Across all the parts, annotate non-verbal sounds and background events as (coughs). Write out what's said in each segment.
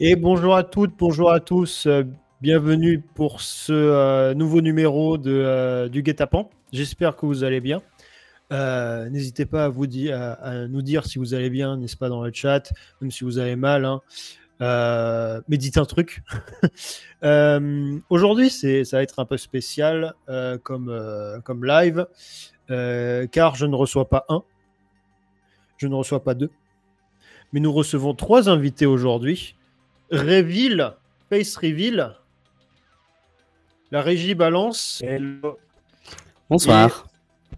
Et bonjour à toutes, bonjour à tous. euh, bienvenue pour ce euh, nouveau numéro de, euh, du Guet-apens. J'espère que vous allez bien. N'hésitez pas à, vous à, nous dire si vous allez bien, n'est-ce pas, dans le chat, même si vous allez mal. hein. Mais dites un truc. (laughs) Aujourd'hui, ça va être un peu spécial comme, comme live, car je ne reçois pas un, je ne reçois pas deux, mais nous recevons trois invités aujourd'hui. Reveal, Face Reveal, la régie balance. Bonsoir.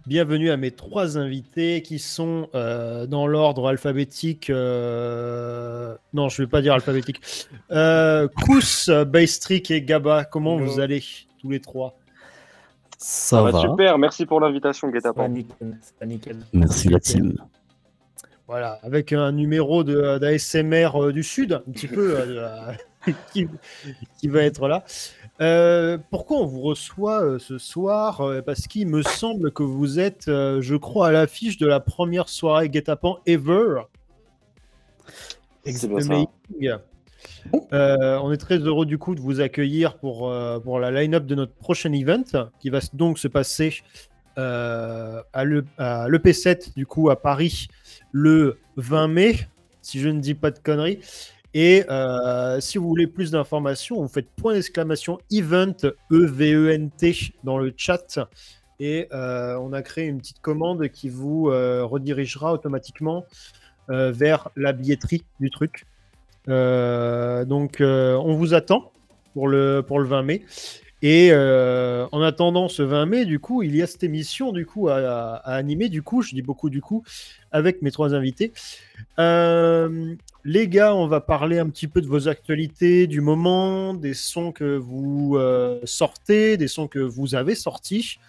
Bienvenue à mes trois invités qui sont euh, dans l'ordre alphabétique. euh, Non, je ne vais pas dire alphabétique. Euh, Kous, Baystrick et Gaba, comment Hello. vous allez tous les trois? Ça Ça va. va super, merci pour l'invitation, nickel. Merci la team. Voilà, avec un numéro de- d'ASMR euh, du Sud, un petit peu, euh, (laughs) qui, qui va être là. Euh, pourquoi on vous reçoit euh, ce soir Parce qu'il me semble que vous êtes, euh, je crois, à l'affiche de la première soirée guet-apens ever. Euh, on est très heureux du coup de vous accueillir pour, euh, pour la line-up de notre prochain event qui va donc se passer euh, à l'E- à l'EP7 du coup à Paris le 20 mai, si je ne dis pas de conneries. Et euh, si vous voulez plus d'informations, vous faites point d'exclamation event E-V-E-N-T dans le chat. Et euh, on a créé une petite commande qui vous euh, redirigera automatiquement vers la billetterie du truc. Donc on vous attend pour le, pour le 20 mai. Et euh, en attendant ce 20 mai, du coup, il y a cette émission du coup à, animer. Du coup, je dis beaucoup du coup avec mes trois invités. Euh, les gars, on va parler un petit peu de vos actualités du moment, des sons que vous euh, sortez, des sons que vous avez sortis,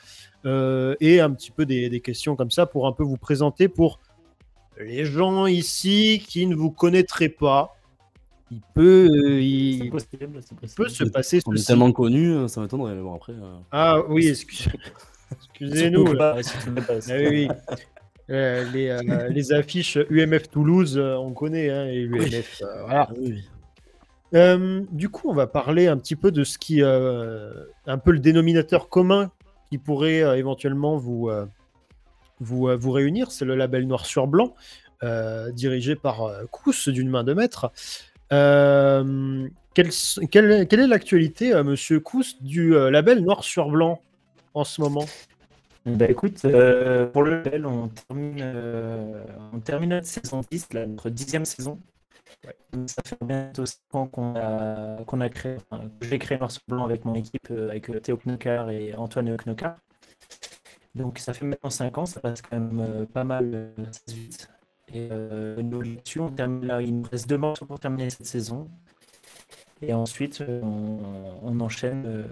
et un petit peu des questions comme ça pour un peu vous présenter pour les gens ici qui ne vous connaîtraient pas. Il peut, euh, il, possible, peut se passer On est tellement connus, euh, ça m'étonnerait. Bon, après. euh, Ah oui, excuse- (laughs) excusez-nous. Ah oui, oui. Euh, les, les affiches UMF Toulouse, euh, on connaît, hein, et UMF. euh, voilà. ah oui. Euh, du coup, on va parler un petit peu de ce qui, euh, un peu le dénominateur commun qui pourrait euh, éventuellement vous, euh, vous, euh, vous réunir. C'est le label Noir sur Blanc, euh, dirigé par euh, Kous d'une main de maître. Euh, quelle, quelle- quelle est l'actualité, euh, Monsieur Kous, du euh, label Noir sur Blanc en ce moment? Bah écoute, euh, pour le label, on termine, euh, on termine notre saison 10, là, notre dixième saison. Donc, Ça fait bientôt 5 ans qu'on a, qu'on a créé, enfin, que j'ai créé Noir sur Blanc avec mon équipe, avec Théo Knokar et Antoine Knokar. Donc ça fait maintenant 5 ans, ça passe quand même pas mal euh, assez vite. Et euh, on termine là, il nous reste deux morceaux pour terminer cette saison. Et ensuite, euh, on, on enchaîne euh,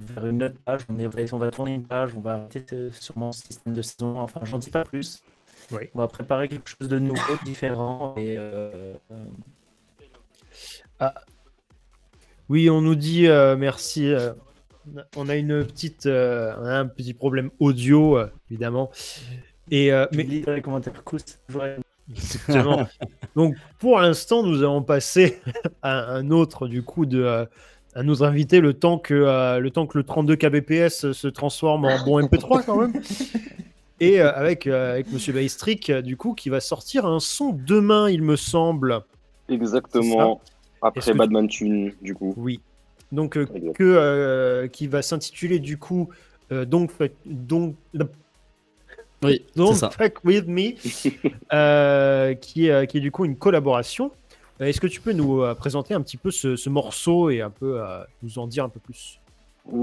vers une autre page. On, est, on va tourner une page, on va arrêter sûrement ce système de saison. Enfin, j'en dis pas plus. Oui. On va préparer quelque chose de nouveau, différent. Et euh, euh, Oui, on nous dit euh, merci. on a une petite, euh, on a un petit problème audio, évidemment. Et euh, mais... lis dans les commentaires Exactement. (laughs) Donc pour l'instant, nous allons passer (laughs) à un autre du coup de euh, à nous inviter le temps que euh, le temps que le 32 kbps se transforme en bon MP3 quand même. Et euh, avec euh, avec Monsieur Baystrick euh, du coup qui va sortir un son demain, il me semble. Exactement. Après que- Badman Tune, du coup. Oui. Donc euh, que euh, qui va s'intituler du coup euh, donc donc Oui, c'est Don't ça. Fuck With Me, (laughs) euh, qui, est, euh, qui est du coup une collaboration. Euh, Est-ce que tu peux nous euh, présenter un petit peu ce, ce morceau et un peu euh, nous en dire un peu plus?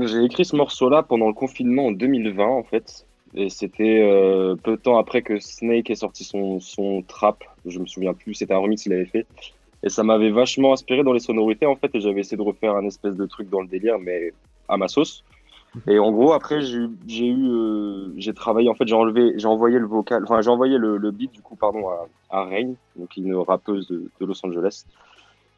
J'ai écrit ce morceau-là pendant le confinement en 2020, en fait. Et c'était euh, peu de temps après que Snake ait sorti son, son trap. Je me souviens plus, c'était un remix qu'il avait fait. Et ça m'avait vachement inspiré dans les sonorités, en fait. Et j'avais essayé de refaire un espèce de truc dans le délire, mais à ma sauce. Et en gros, après, j'ai eu, euh, j'ai travaillé, en fait, j'ai enlevé, j'ai envoyé le vocal, enfin, j'ai envoyé le, beat, du coup, pardon, à, à Rain, donc une rappeuse de, Los Angeles.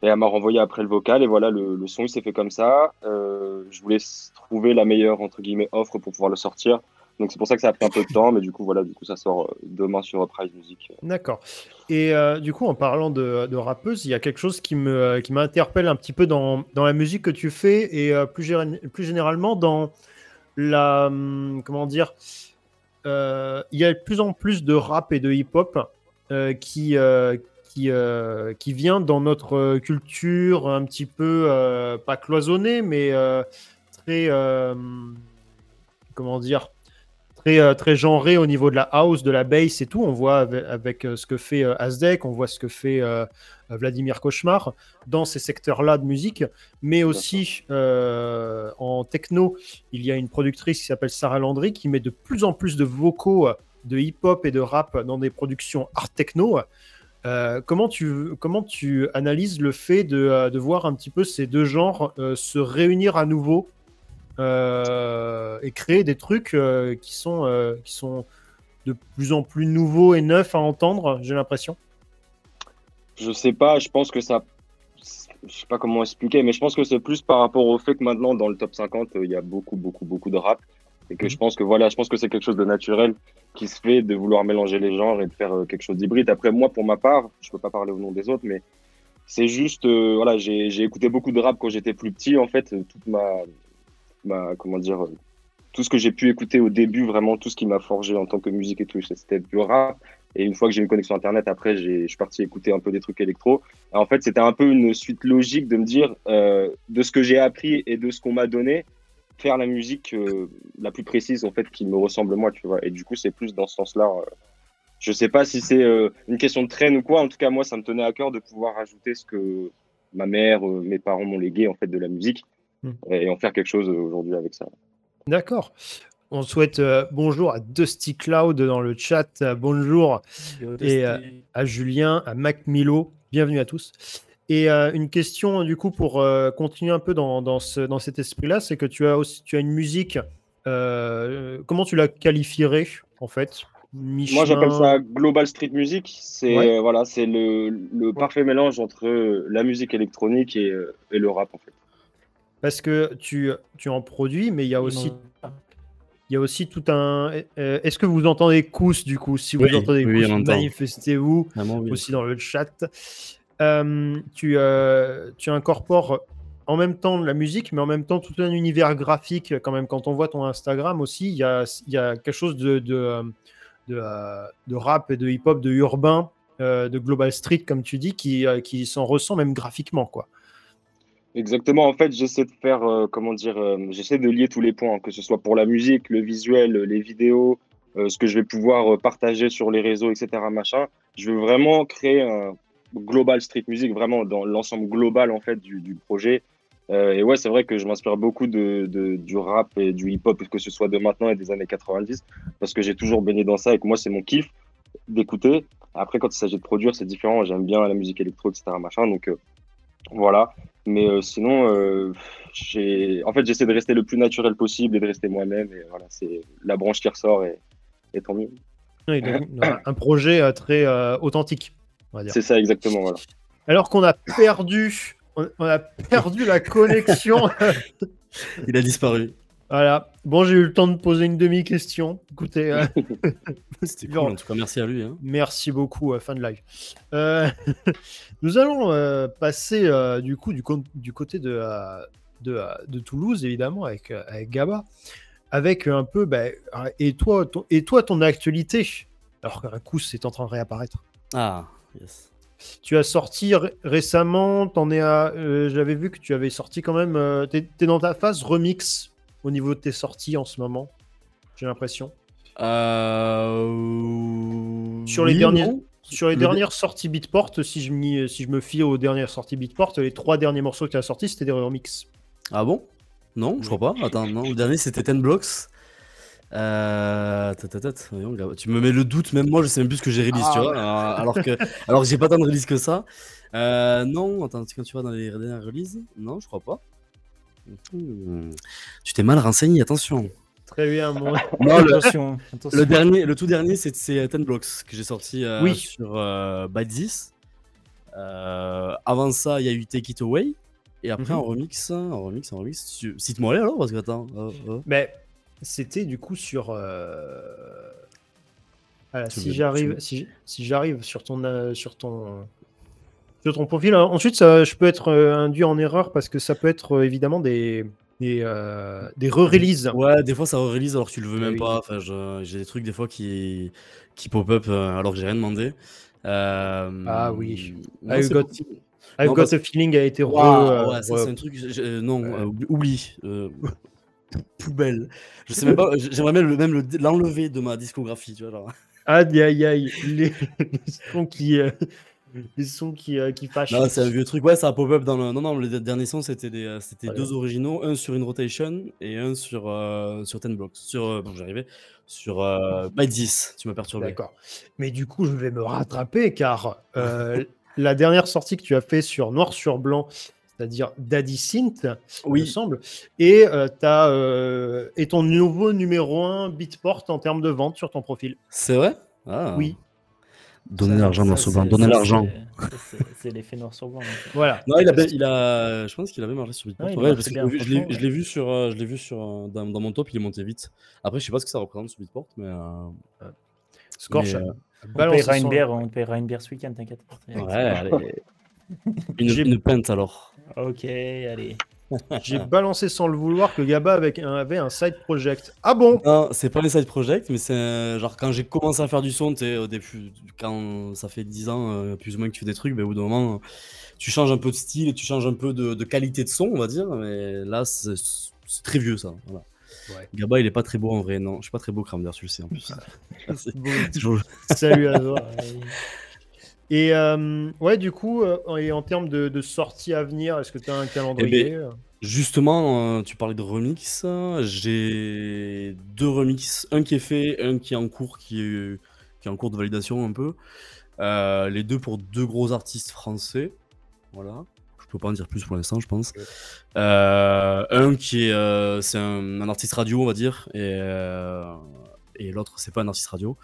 Et elle m'a renvoyé après le vocal, et voilà, le, son, il s'est fait comme ça. Euh, je voulais trouver la meilleure, entre guillemets, offre pour pouvoir le sortir. Donc c'est pour ça que ça a pris un peu de temps, mais du coup voilà, du coup ça sort euh, demain sur Uprise Music. D'accord. Et euh, du coup, en parlant de, de rappeuse, il y a quelque chose qui me euh, qui m'interpelle un petit peu dans, dans la musique que tu fais et euh, plus, gé- plus généralement dans la hum, comment dire. euh, il y a de plus en plus de rap et de hip-hop euh, qui euh, qui euh, qui vient dans notre euh, culture un petit peu euh, pas cloisonnée, mais euh, très euh, comment dire très, euh, très genré au niveau de la house, de la bass et tout. On voit avec, avec, euh, ce que fait euh, Azdek, on voit ce que fait Vladimir Cauchemar dans ces secteurs-là de musique, mais aussi euh, en techno, il y a une productrice qui s'appelle Sarah Landry qui met de plus en plus de vocaux de hip-hop et de rap dans des productions art techno. Euh, comment, tu, comment tu analyses le fait de, de voir un petit peu ces deux genres euh, se réunir à nouveau et créer des trucs euh, qui, sont, euh, qui sont de plus en plus nouveaux et neufs à entendre, j'ai l'impression. Je sais pas, je pense que ça. Je sais pas comment expliquer, mais je pense que c'est plus par rapport au fait que maintenant, dans le top 50, euh, il y a beaucoup, beaucoup, beaucoup de rap. Et que je pense que voilà, je pense que c'est quelque chose de naturel qui se fait de vouloir mélanger les genres et de faire euh, quelque chose d'hybride. Après, moi, pour ma part, je peux pas parler au nom des autres, mais c'est juste, euh, voilà, j'ai écouté beaucoup de rap quand j'étais plus petit. En fait, euh, toute ma, ma comment dire, euh, tout ce que j'ai pu écouter au début, vraiment tout ce qui m'a forgé en tant que musique et tout, c'était du rap. Et une fois que j'ai une connexion internet, après, je suis parti écouter un peu des trucs électro. Et en fait, c'était un peu une suite logique de me dire, euh, de ce que j'ai appris et de ce qu'on m'a donné, faire la musique euh, la plus précise, en fait, qui me ressemble moi, tu vois. Et du coup, c'est plus dans ce sens-là. euh, je sais pas si c'est une question de traîne ou quoi. En tout cas, moi, ça me tenait à cœur de pouvoir ajouter ce que ma mère, mes parents m'ont légué, en fait, de la musique. Hmm. Et en faire quelque chose euh, aujourd'hui avec ça. D'accord. On souhaite euh, bonjour à Dusty Cloud dans le chat. euh, bonjour Et, euh, à Julien, à Mac Milo. Bienvenue à tous. Et euh, une question, du coup, pour euh, continuer un peu dans, dans, ce, dans cet esprit-là, c'est que tu as aussi tu as une musique. euh, comment tu la qualifierais, en fait? Moi, j'appelle ça global street music. C'est Ouais. euh, voilà, c'est le, le parfait mélange entre la musique électronique et, et le rap, en fait. Parce que tu, tu en produis, mais il y a aussi Il y a aussi tout un. euh, Est-ce que vous entendez Kous du coup Si vous Oui, entendez oui, Kous, on entend. manifestez-vous oui. aussi dans le chat. Euh, tu, euh, tu incorpores en même temps de la musique, mais en même temps tout un univers graphique. Quand même, quand on voit ton Instagram aussi, il y a, il y a quelque chose de, de, de, de rap et de hip-hop, de urbain, euh, de global street, comme tu dis, qui, euh, qui s'en ressent même graphiquement. quoi. Exactement. En fait, j'essaie de faire, euh, comment dire, euh, j'essaie de lier tous les points, que ce soit pour la musique, le visuel, les vidéos, euh, ce que je vais pouvoir euh, partager sur les réseaux, etc. Machin. Je veux vraiment créer un global street music, vraiment dans l'ensemble global en fait du, projet. Euh, et ouais, c'est vrai que je m'inspire beaucoup de, du rap et du hip-hop, que ce soit de maintenant et des années 90, parce que j'ai toujours baigné dans ça et que moi, c'est mon kiff d'écouter. Après, quand il s'agit de produire, c'est différent. J'aime bien la musique électro, etc. Machin. Donc euh, voilà. Mais euh, sinon, euh, j'ai, en fait, j'essaie de rester le plus naturel possible et de rester moi-même. Et voilà, c'est la branche qui ressort et, et tant mieux. Oui, donc, un projet euh, très euh, authentique, on va dire. C'est ça exactement. Voilà. Alors qu'on a perdu, on, on a perdu la connexion. (laughs) Il a disparu. Voilà. Bon, j'ai eu le temps de poser une demi-question. Écoutez, euh, (laughs) C'était cool. En tout cas, merci à lui. hein. merci beaucoup, fin de live. Euh, (laughs) nous allons euh, passer euh, du coup du, côté de, de, de Toulouse, évidemment, avec, avec Gaba, avec un peu, bah, et, toi, ton, et toi, ton actualité, alors qu'un coup, c'est en train de réapparaître. Ah, yes. Tu as sorti ré- récemment, t'en es à. J'avais vu que tu avais sorti quand même. T'es t'es dans ta phase remix au niveau de tes sorties en ce moment. J'ai l'impression. Euh... Sur les oui, derniers-. Sur les Le- dernières sorties Beatport, si je, m'y- si je me fie aux dernières sorties Beatport, les trois derniers morceaux que tu as sortis, c'était des remix. Ah bon? Non, je crois pas. Attends, non. Le dernier, c'était Ten Blocks. Euh... Tu me mets le doute, même moi, je sais même plus ce que j'ai release, tu Ah. vois. euh, Alors que, alors que j'ai pas tant de release que ça. Euh, non, attends, quand tu vas dans les dernières releases, non, je crois pas. Hmm. Tu t'es mal renseigné, attention. Très bien, mon. (laughs) (laughs) Non, le, attention, attention. le dernier, le tout dernier, c'est c'est Ten Blocks que j'ai sorti euh, Oui. sur euh, Bad This. Euh, avant ça, il y a eu Take It Away. Et après, Mhm. en remix, en remix, en remix. tu- Cite-moi les alors, parce que attends. euh, euh. Mais c'était du coup sur. euh, voilà, si j'arrive, si, si j'arrive sur ton, euh, sur ton, sur ton profil. Alors, ensuite, ça, je peux être euh, induit en erreur parce que ça peut être euh, évidemment des, des, euh, des re-releases. Ouais, des fois ça release alors que tu le veux Ah même oui. pas. Enfin, j'ai des trucs des fois qui, qui pop-up euh, alors que j'ai rien demandé. Euh, Ah oui. non, I've got-. I've Non, got a feeling a été re. Euh, ouais, c'est un truc. je- non, euh, oublie. (laughs) euh, poubelle. Je sais même pas. J'aimerais même le- même le- l'enlever de ma discographie. Tu vois, genre. Aïe aïe aïe, les, (laughs) les sons qui, euh, les sons qui, euh, qui fâchent. Non, c'est un vieux truc. Ouais, ça a pop-up dans le. Non, non, le dernier son c'était des, euh, c'était Ouais. deux originaux, un sur une rotation et un sur euh, sur Ten Blocks. Sur, euh, bon, j'arrivais sur Byte 10. Tu m'as perturbé. D'accord. Mais du coup, je vais me rattraper car (laughs) la dernière sortie que tu as fait sur Noir sur Blanc, c'est-à-dire Daddy Synth, il me semble, et, euh, t'as, euh, et ton nouveau numéro 1 Beatport en termes de vente sur ton profil. C'est vrai? Ah. Oui. Donnez Ça, l'argent, ça, Noir sur Blanc. c'est- Donnez ça, l'argent. c'est- l'effet noir sur blanc. en fait. Voilà. Non, il a, il a, je pense qu'il avait marché sur Beatport. Ouais, il Ouais, marchait parce que bien, je l'ai vu- je l'ai franchement, je l'ai vu sur, euh, je l'ai vu sur euh, dans, dans mon top, il est monté vite. Après, je sais pas ce que ça représente sur Beatport, mais, euh, Scorch mais, a euh, On une son- bière, on te payera une bière ce week-end, t'inquiète. ouais, allez. (laughs) une, une pinte alors. Ok, allez. J'ai balancé sans le vouloir que Gaba avec un- avait un side project. Ah bon? Non, c'est pas un side project, mais c'est un- genre quand j'ai commencé à faire du son, tu au début, quand ça fait 10 ans euh, plus ou moins que tu fais des trucs, ben, au bout d'un moment, tu changes un peu de style et tu changes un peu de, de qualité de son, on va dire. Mais là, c'est très vieux ça. Voilà. Ouais. Gaba, il est pas très beau en vrai, non. Je suis pas très beau, Kramder, tu le sais en plus. (laughs) Salut à toi. (laughs) Et euh, ouais, du coup, euh, et en termes de, de sorties à venir, est-ce que tu as un calendrier euh Justement, euh, tu parlais de remix. J'ai deux remix, un qui est fait, un qui est en cours, qui est, qui est en cours de validation un peu. Les deux pour deux gros artistes français. Voilà. Je peux pas en dire plus pour l'instant, je pense. Un qui est, c'est un, un artiste radio, on va dire, et, et l'autre c'est pas un artiste radio.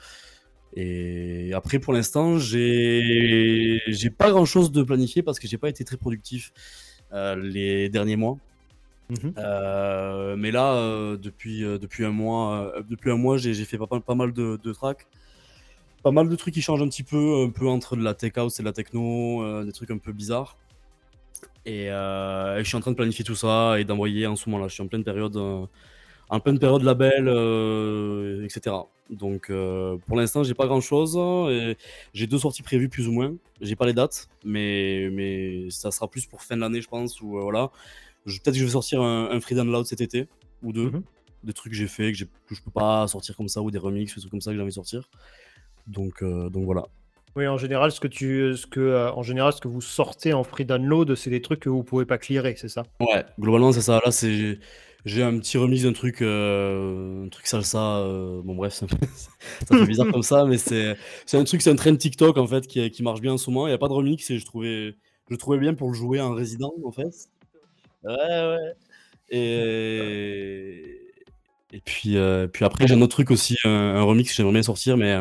Et après, pour l'instant, j'ai pas grand chose de planifié parce que j'ai pas été très productif euh, les derniers mois. Mhm. Euh, mais là, euh, depuis, depuis un mois, depuis un mois, j'ai fait pas, mal- pas mal de, de tracks, pas mal de trucs qui changent un petit peu, un peu entre de la tech house et de la techno, des trucs un peu bizarres. Et, et je suis en train de planifier tout ça et d'envoyer en ce moment là. Je suis en pleine période, en pleine période label, euh, etc. Donc euh, pour l'instant, j'ai pas grand chose. J'ai deux sorties prévues plus ou moins. J'ai pas les dates, mais, mais ça sera plus pour fin de l'année, je pense. Ou euh, voilà. Peut-être que je vais sortir un, un Free Download cet été ou deux. Mhm. Des trucs que j'ai fait que, que je peux pas sortir comme ça ou des remixes ou des trucs comme ça que j'ai envie de sortir. Donc, donc voilà. Oui, en général, ce que tu, ce que, en général, ce que vous sortez en free download, c'est des trucs que vous pouvez pas clearer, c'est ça? Ouais, globalement, c'est ça. Là, c'est. J'ai un petit remix d'un truc, euh, un truc salsa. euh, bon, bref, (laughs) ça, fait bizarre comme ça, mais c'est un truc, c'est un trend TikTok en fait qui, qui marche bien en ce moment. Il n'y a pas de remix et je trouvais, je trouvais bien pour le jouer en résident en fait. Ouais, ouais. Et, et puis, euh, puis après, j'ai un autre truc aussi, un, remix que j'aimerais bien sortir, mais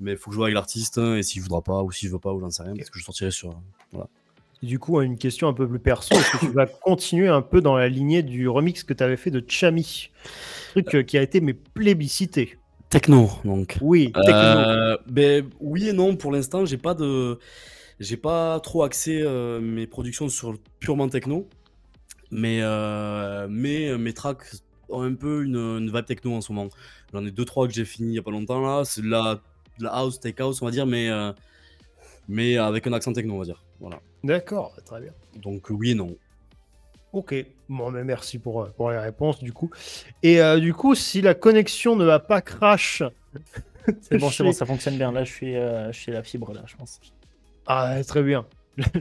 mais faut que je vois avec l'artiste et s'il voudra pas ou s'il veut pas ou j'en sais rien parce que je sortirai sur. Et Du coup, une question un peu plus perso, est-ce que tu vas continuer un peu dans la lignée du remix que tu avais fait de Chami? Truc euh, qui a été mais plébiscité. Techno, donc. Oui, techno. Euh, ben, oui et non, pour l'instant, j'ai pas de. J'ai pas trop axé euh, mes productions sur purement techno. Mais, euh, mais mes tracks ont un peu une, une vibe techno en ce moment. J'en ai deux, trois que j'ai fini il y a pas longtemps là. C'est de la, de la house, tech house, on va dire, mais, euh, mais avec un accent techno, on va dire. Voilà. D'accord, très bien. Donc oui et non. Ok, bon, mais merci pour, euh, pour les réponses du coup. Et euh, du coup, si la connexion ne va pas crash, (laughs) C'est bon, c'est bon, ça fonctionne bien. Là, je suis euh, chez la fibre, là, je pense. Ah, très bien.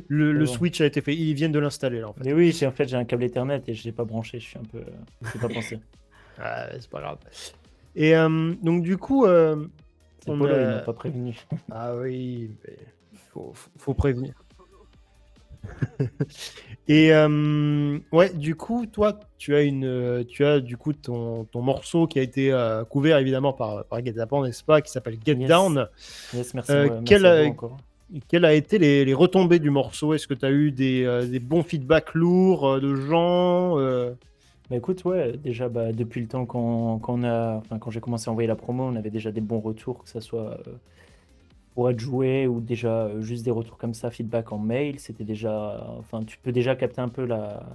Le, le C'est bon. switch a été fait. Ils viennent de l'installer là en fait. Mais oui, j'ai- en fait, j'ai un câble Ethernet et je l'ai pas branché. Je suis un peu. euh, pas (laughs) pensé. Ah, c'est pas grave. Et euh, donc du coup, euh, C'est On Polo, a- il m'a pas prévenu. ah oui, mais faut, faut- faut prévenir. (laughs) Et euh, ouais, du coup, toi, tu as une, euh, tu as du coup ton, ton morceau qui a été euh, couvert évidemment par, par Get Zapan, n'est-ce pas, qui s'appelle Get Yes. Down. Yes, merci. Euh, merci quel, a été les, les retombées du morceau? Est-ce que tu as eu des, des bons feedbacks lourds de gens Bah écoute, ouais, déjà bah, depuis le temps qu'on qu'on a, enfin, quand j'ai commencé à envoyer la promo, on avait déjà des bons retours, que ça soit pour être joué ou déjà euh, juste des retours comme ça, feedback en mail. C'était déjà, enfin, tu peux déjà capter un peu la,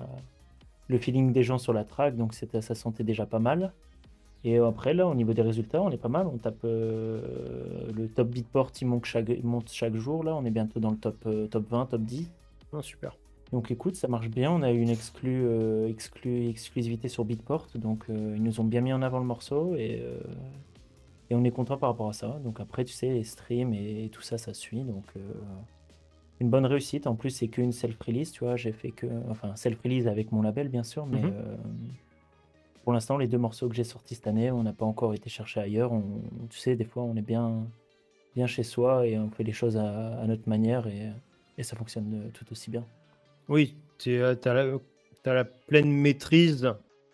le feeling des gens sur la track, donc ça sentait déjà pas mal. Et après, là, au niveau des résultats, on est pas mal. On tape euh, le top Beatport, il monte chaque, il monte chaque jour. Là, on est bientôt dans le top, euh, top 20, top 10. Ah, super. Donc écoute, ça marche bien. On a eu une exclu, euh, exclu- exclusivité sur Beatport. Donc ils nous ont bien mis en avant le morceau et, et on est content par rapport à ça. Donc après, tu sais, les streams et, tout ça, ça suit. Donc euh, une bonne réussite. En plus, c'est qu'une self-release, tu vois. J'ai fait que. Enfin, self-release avec mon label, bien sûr. Mais Mhm. euh, pour l'instant, les deux morceaux que j'ai sortis cette année, on n'a pas encore été chercher ailleurs. On, tu sais, des fois, on est bien, bien chez soi et on fait les choses à, à notre manière et, et ça fonctionne euh, tout aussi bien. Oui, tu as, la t'as la pleine maîtrise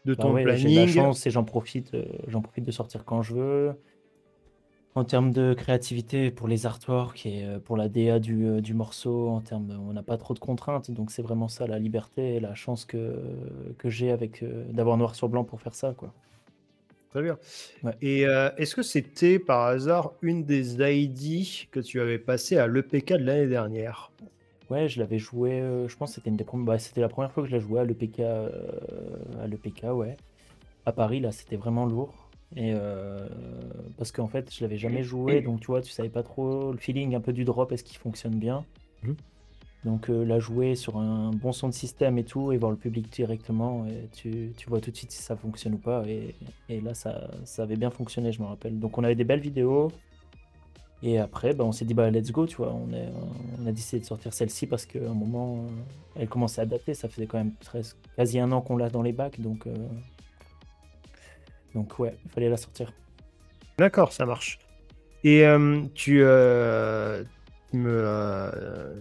de Bah ton ouais, j'ai de la planning. chance et j'en profite, euh, j'en profite de sortir quand je veux. En termes de créativité pour les artworks et euh, pour la DA du, euh, du morceau, en termes de- on n'a pas trop de contraintes, donc c'est vraiment ça la liberté et la chance que, que j'ai avec euh, d'avoir noir sur blanc pour faire ça, quoi. Très bien. Ouais. Et euh, est-ce que c'était par hasard une des ID que tu avais passé à l'EPK de l'année dernière? Ouais, je l'avais joué, euh, je pense que c'était une des premières, bah, c'était la première fois que je l'ai joué à l'EPK, euh, à l'EPK, ouais. À Paris, là, c'était vraiment lourd. Et euh, parce qu'en fait, je l'avais jamais joué, donc tu vois, tu savais pas trop le feeling un peu du drop, est-ce qu'il fonctionne bien. Mhm. Donc euh, la jouer sur un bon son de système et tout, et voir le public directement, et tu, tu vois tout de suite si ça fonctionne ou pas. Et, et là, ça, ça avait bien fonctionné, je me rappelle. Donc on avait des belles vidéos. Et après, bah, on s'est dit, bah, let's go, tu vois. On, est, on a décidé de sortir celle-ci parce qu'à un moment, euh, elle commençait à dater. Ça faisait quand même presque, quasi un an qu'on l'a dans les bacs. Donc, euh, donc ouais, il fallait la sortir. D'accord, ça marche. Et euh, tu euh, me, euh,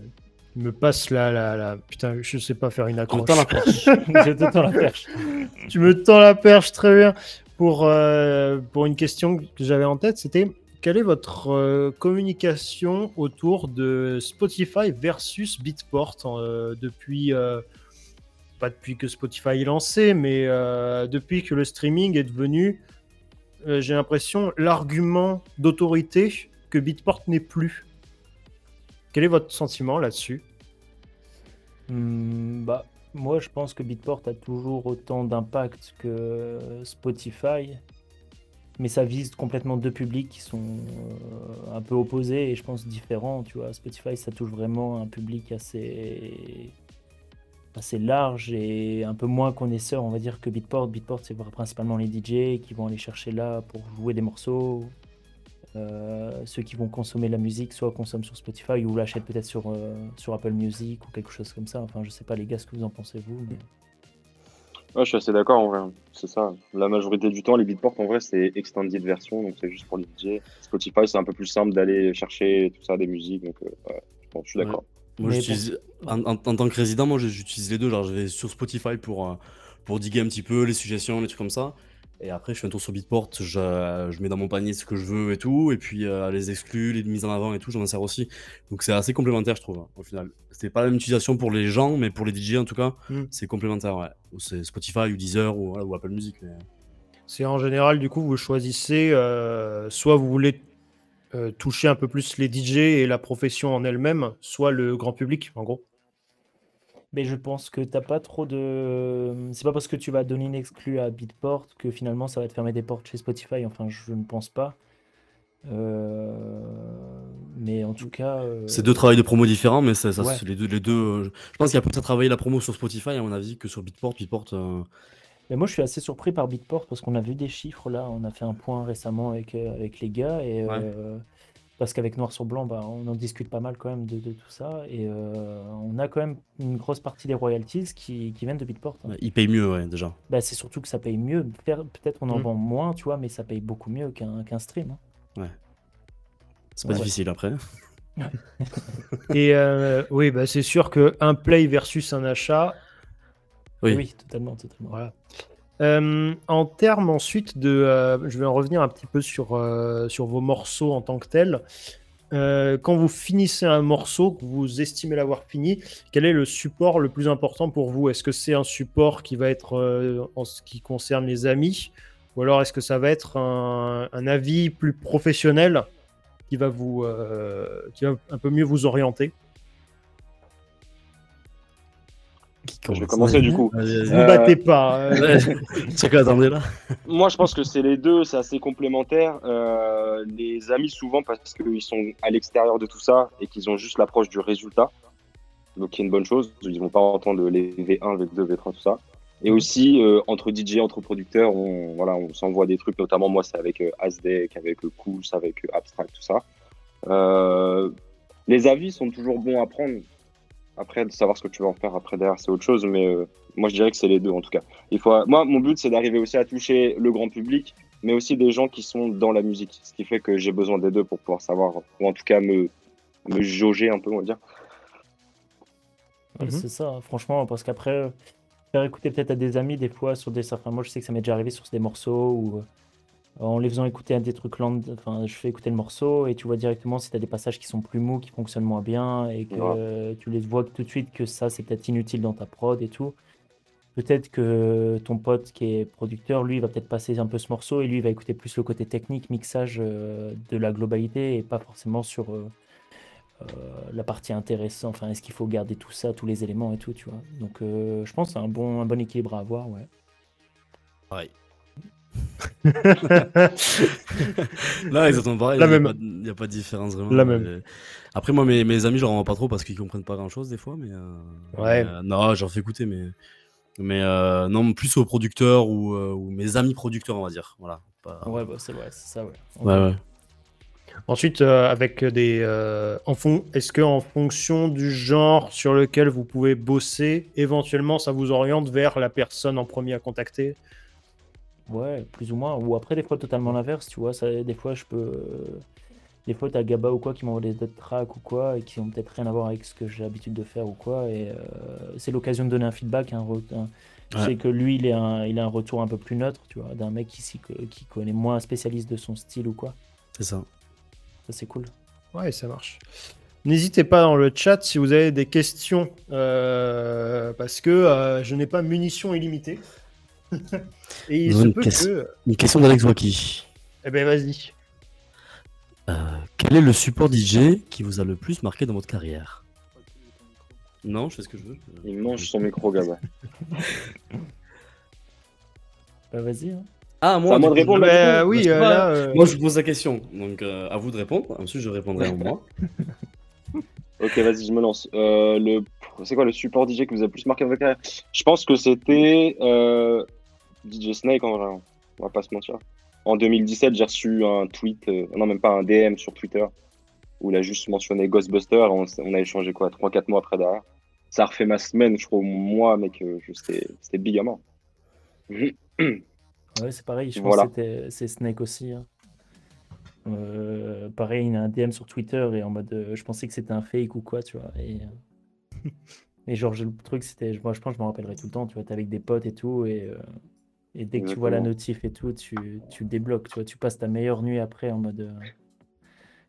me passes la, la, la- Putain, je sais pas faire une accroche. tend la perche. (laughs) Je te tends la perche. tu me tends la perche très bien. Pour, euh, pour une question que j'avais en tête, c'était quelle est votre euh, communication autour de Spotify versus Beatport euh, depuis, euh, pas depuis que Spotify est lancé, mais euh, depuis que le streaming est devenu, euh, j'ai l'impression, l'argument d'autorité que Beatport n'est plus. Quel est votre sentiment là-dessus? Hmm, bah, moi, je pense que Beatport a toujours autant d'impact que Spotify, mais ça vise complètement deux publics qui sont euh, un peu opposés et je pense différents. Tu vois, Spotify, ça touche vraiment un public assez assez large et un peu moins connaisseur, on va dire, que Beatport. Beatport, c'est principalement les DJ qui vont aller chercher là pour jouer des morceaux. Euh, ceux qui vont consommer la musique, soit consomment sur Spotify ou l'achètent peut-être sur, euh, sur Apple Music ou quelque chose comme ça. Enfin, je sais pas, les gars, ce que vous en pensez, vous. mais- Ouais, je suis assez d'accord en vrai. C'est ça. La majorité du temps, les beatports en vrai, c'est extended version, donc c'est juste pour les DJ. Spotify, c'est un peu plus simple d'aller chercher tout ça, des musiques. Donc, euh, ouais, bon, je suis d'accord. Moi, en, en- en tant que résident, moi, j'utilise les deux. Genre, je vais sur Spotify pour, euh, pour diguer un petit peu les suggestions, les trucs comme ça. Et après, je fais un tour sur Beatport, je, je mets dans mon panier ce que je veux et tout. Et puis, euh, les exclus, les mises en avant et tout, j'en insère aussi. Donc, c'est assez complémentaire, je trouve, hein, au final. C'est pas la même utilisation pour les gens, mais pour les DJ, en tout cas, Mm. c'est complémentaire, ouais. Ou C'est Spotify ou Deezer ou, voilà, ou Apple Music. mais- C'est en général, du coup, vous choisissez, euh, soit vous voulez euh, toucher un peu plus les DJ et la profession en elle-même, soit le grand public, en gros. Mais je pense que t'as pas trop de. C'est pas parce que tu vas donner une exclue à Beatport que finalement ça va te fermer des portes chez Spotify. Enfin, je ne pense pas. Euh, Mais en tout cas. euh, C'est deux travails de promo différents, mais ça, ça, Ouais. c'est les deux. Les deux je pense qu'il y a plus à travailler la promo sur Spotify, à mon avis, que sur Beatport. Beatport, euh, Mais moi, je suis assez surpris par Beatport parce qu'on a vu des chiffres là. On a fait un point récemment avec, euh, avec les gars et Ouais. euh, parce qu'avec Noir sur Blanc, bah, on en discute pas mal quand même de, de tout ça et euh, on a quand même une grosse partie des royalties qui, qui viennent de Beatport. hein. ils payent mieux, ouais, déjà. Bah, c'est surtout que ça paye mieux. Peut-être on en Mm. vend moins, tu vois, mais ça paye beaucoup mieux qu'un qu'un stream. hein. C'est pas Ouais. difficile après. Et euh, oui, bah, c'est sûr que un play versus un achat, Oui. Totalement, totalement. Euh, en termes ensuite de, euh, je vais en revenir un petit peu sur, euh, sur vos morceaux en tant que tels. quand vous finissez un morceau, que vous estimez l'avoir fini, quel est le support le plus important pour vous? Est-ce que c'est un support qui va être en ce qui concerne les amis? Ou alors est-ce que ça va être un, un avis plus professionnel qui va, vous, qui va un peu mieux vous orienter? Je vais commencer du coup. Vas-y. Vous battez pas. euh, (laughs) attendez là. Moi, je pense que c'est les deux, c'est assez complémentaire. Euh, les amis, souvent, parce qu'ils sont à l'extérieur de tout ça et qu'ils ont juste l'approche du résultat. Donc, il y a une bonne chose. Ils vont pas entendre les V1, V2, V3, tout ça. Et aussi, euh, entre DJ, entre producteurs, on, voilà, on s'envoie des trucs. Notamment, moi, c'est avec euh, Asdeck, avec euh, Cools, avec euh, Abstract, tout ça. Euh, les avis sont toujours bons à prendre. Après, de savoir ce que tu vas en faire après derrière, c'est autre chose. Mais euh, moi, je dirais que c'est les deux, en tout cas. Il faut, moi, mon but, c'est d'arriver aussi à toucher le grand public, mais aussi des gens qui sont dans la musique. Ce qui fait que j'ai besoin des deux pour pouvoir savoir, ou en tout cas me, me jauger un peu, on va dire. Ouais, Mhm. C'est ça, hein, franchement, parce qu'après, euh, faire écouter peut-être à des amis des fois sur des. Enfin, moi, je sais que ça m'est déjà arrivé sur des morceaux où, euh, en les faisant écouter à des trucs land, enfin, je fais écouter le morceau et tu vois directement si tu as des passages qui sont plus mous, qui fonctionnent moins bien et que Ouais. euh, tu les vois tout de suite que ça, c'est peut-être inutile dans ta prod et tout. Peut-être que ton pote qui est producteur, lui, va peut-être passer un peu ce morceau et lui, il va écouter plus le côté technique, mixage euh, de la globalité et pas forcément sur euh, euh, la partie intéressante. Enfin, est-ce qu'il faut garder tout ça, tous les éléments et tout, tu vois. Donc, euh, je pense que c'est un bon, un bon équilibre à avoir, ouais. Pareil. (laughs) Là, exactement pareil. La Il n'y a, a pas de différence vraiment. La même. Et- Après, moi, mes, mes amis, je leur en pas trop parce qu'ils comprennent pas grand chose des fois. Mais, euh, Ouais. mais, euh, non, j'en fais écouter, mais, mais euh, non, plus aux producteurs ou, euh, ou mes amis producteurs, on va dire. Voilà. Pas- Ouais, bah, c'est ouais, ça, ouais. Ouais, ouais. Ensuite, euh, avec des. euh, en fon- Est-ce que en fonction du genre sur lequel vous pouvez bosser, éventuellement, ça vous oriente vers la personne en premier à contacter? Ouais, plus ou moins. Ou après, des fois, totalement l'inverse, tu vois. Ça, des fois, je peux. euh, Des fois, t'as Gaba ou quoi qui m'envoie des tracks ou quoi et qui ont peut-être rien à voir avec ce que j'ai l'habitude de faire ou quoi. Et euh, c'est l'occasion de donner un feedback. Un, Ouais. sais que lui, il, est un, il a un retour un peu plus neutre, tu vois, d'un mec qui, qui connaît moins un spécialiste de son style ou quoi. C'est ça. Ça, c'est cool. Ouais, ça marche. N'hésitez pas dans le chat si vous avez des questions, euh, parce que euh, je n'ai pas munitions illimitées. Et il Nous se avons peut une question. que. Une question d'Alex Waki. Eh ben, vas-y. Euh, quel est le support DJ qui vous a le plus marqué dans votre carrière? Non, je fais ce que je veux. Il mange son micro, Gaba. (laughs) Bah, vas-y. hein. Ah, moi du de répondre, Bah, coup oui, euh, là. euh, Moi, je vous pose la question. Donc, euh, à vous de répondre. Ensuite, je répondrai en moi. (laughs) Ok, vas-y, je me lance. Euh, le... C'est quoi le support DJ que vous a le plus marqué dans votre carrière? Je pense que c'était euh, DJ Snake, en vrai. On va pas se mentir. En 2017, j'ai reçu un tweet, euh, non, même pas un DM sur Twitter, où il a juste mentionné Ghostbuster. On, a échangé quoi, 3-4 mois après derrière. Ça a refait ma semaine, je crois, au mois, mec. euh, C'était c'était big à mort. Ouais, c'est pareil. Je Voilà. pense que c'était- c'est Snake aussi. hein. Euh, pareil, il a un DM sur Twitter et en mode, euh, je pensais que c'était un fake ou quoi, tu vois. Et, euh, (laughs) et genre, le truc, c'était, moi, je pense que je me rappellerai tout le temps, tu vois, t'es avec des potes et tout, et, euh, et dès que tu vois la notif et tout, tu, tu débloques, tu vois, tu passes ta meilleure nuit après en mode, euh,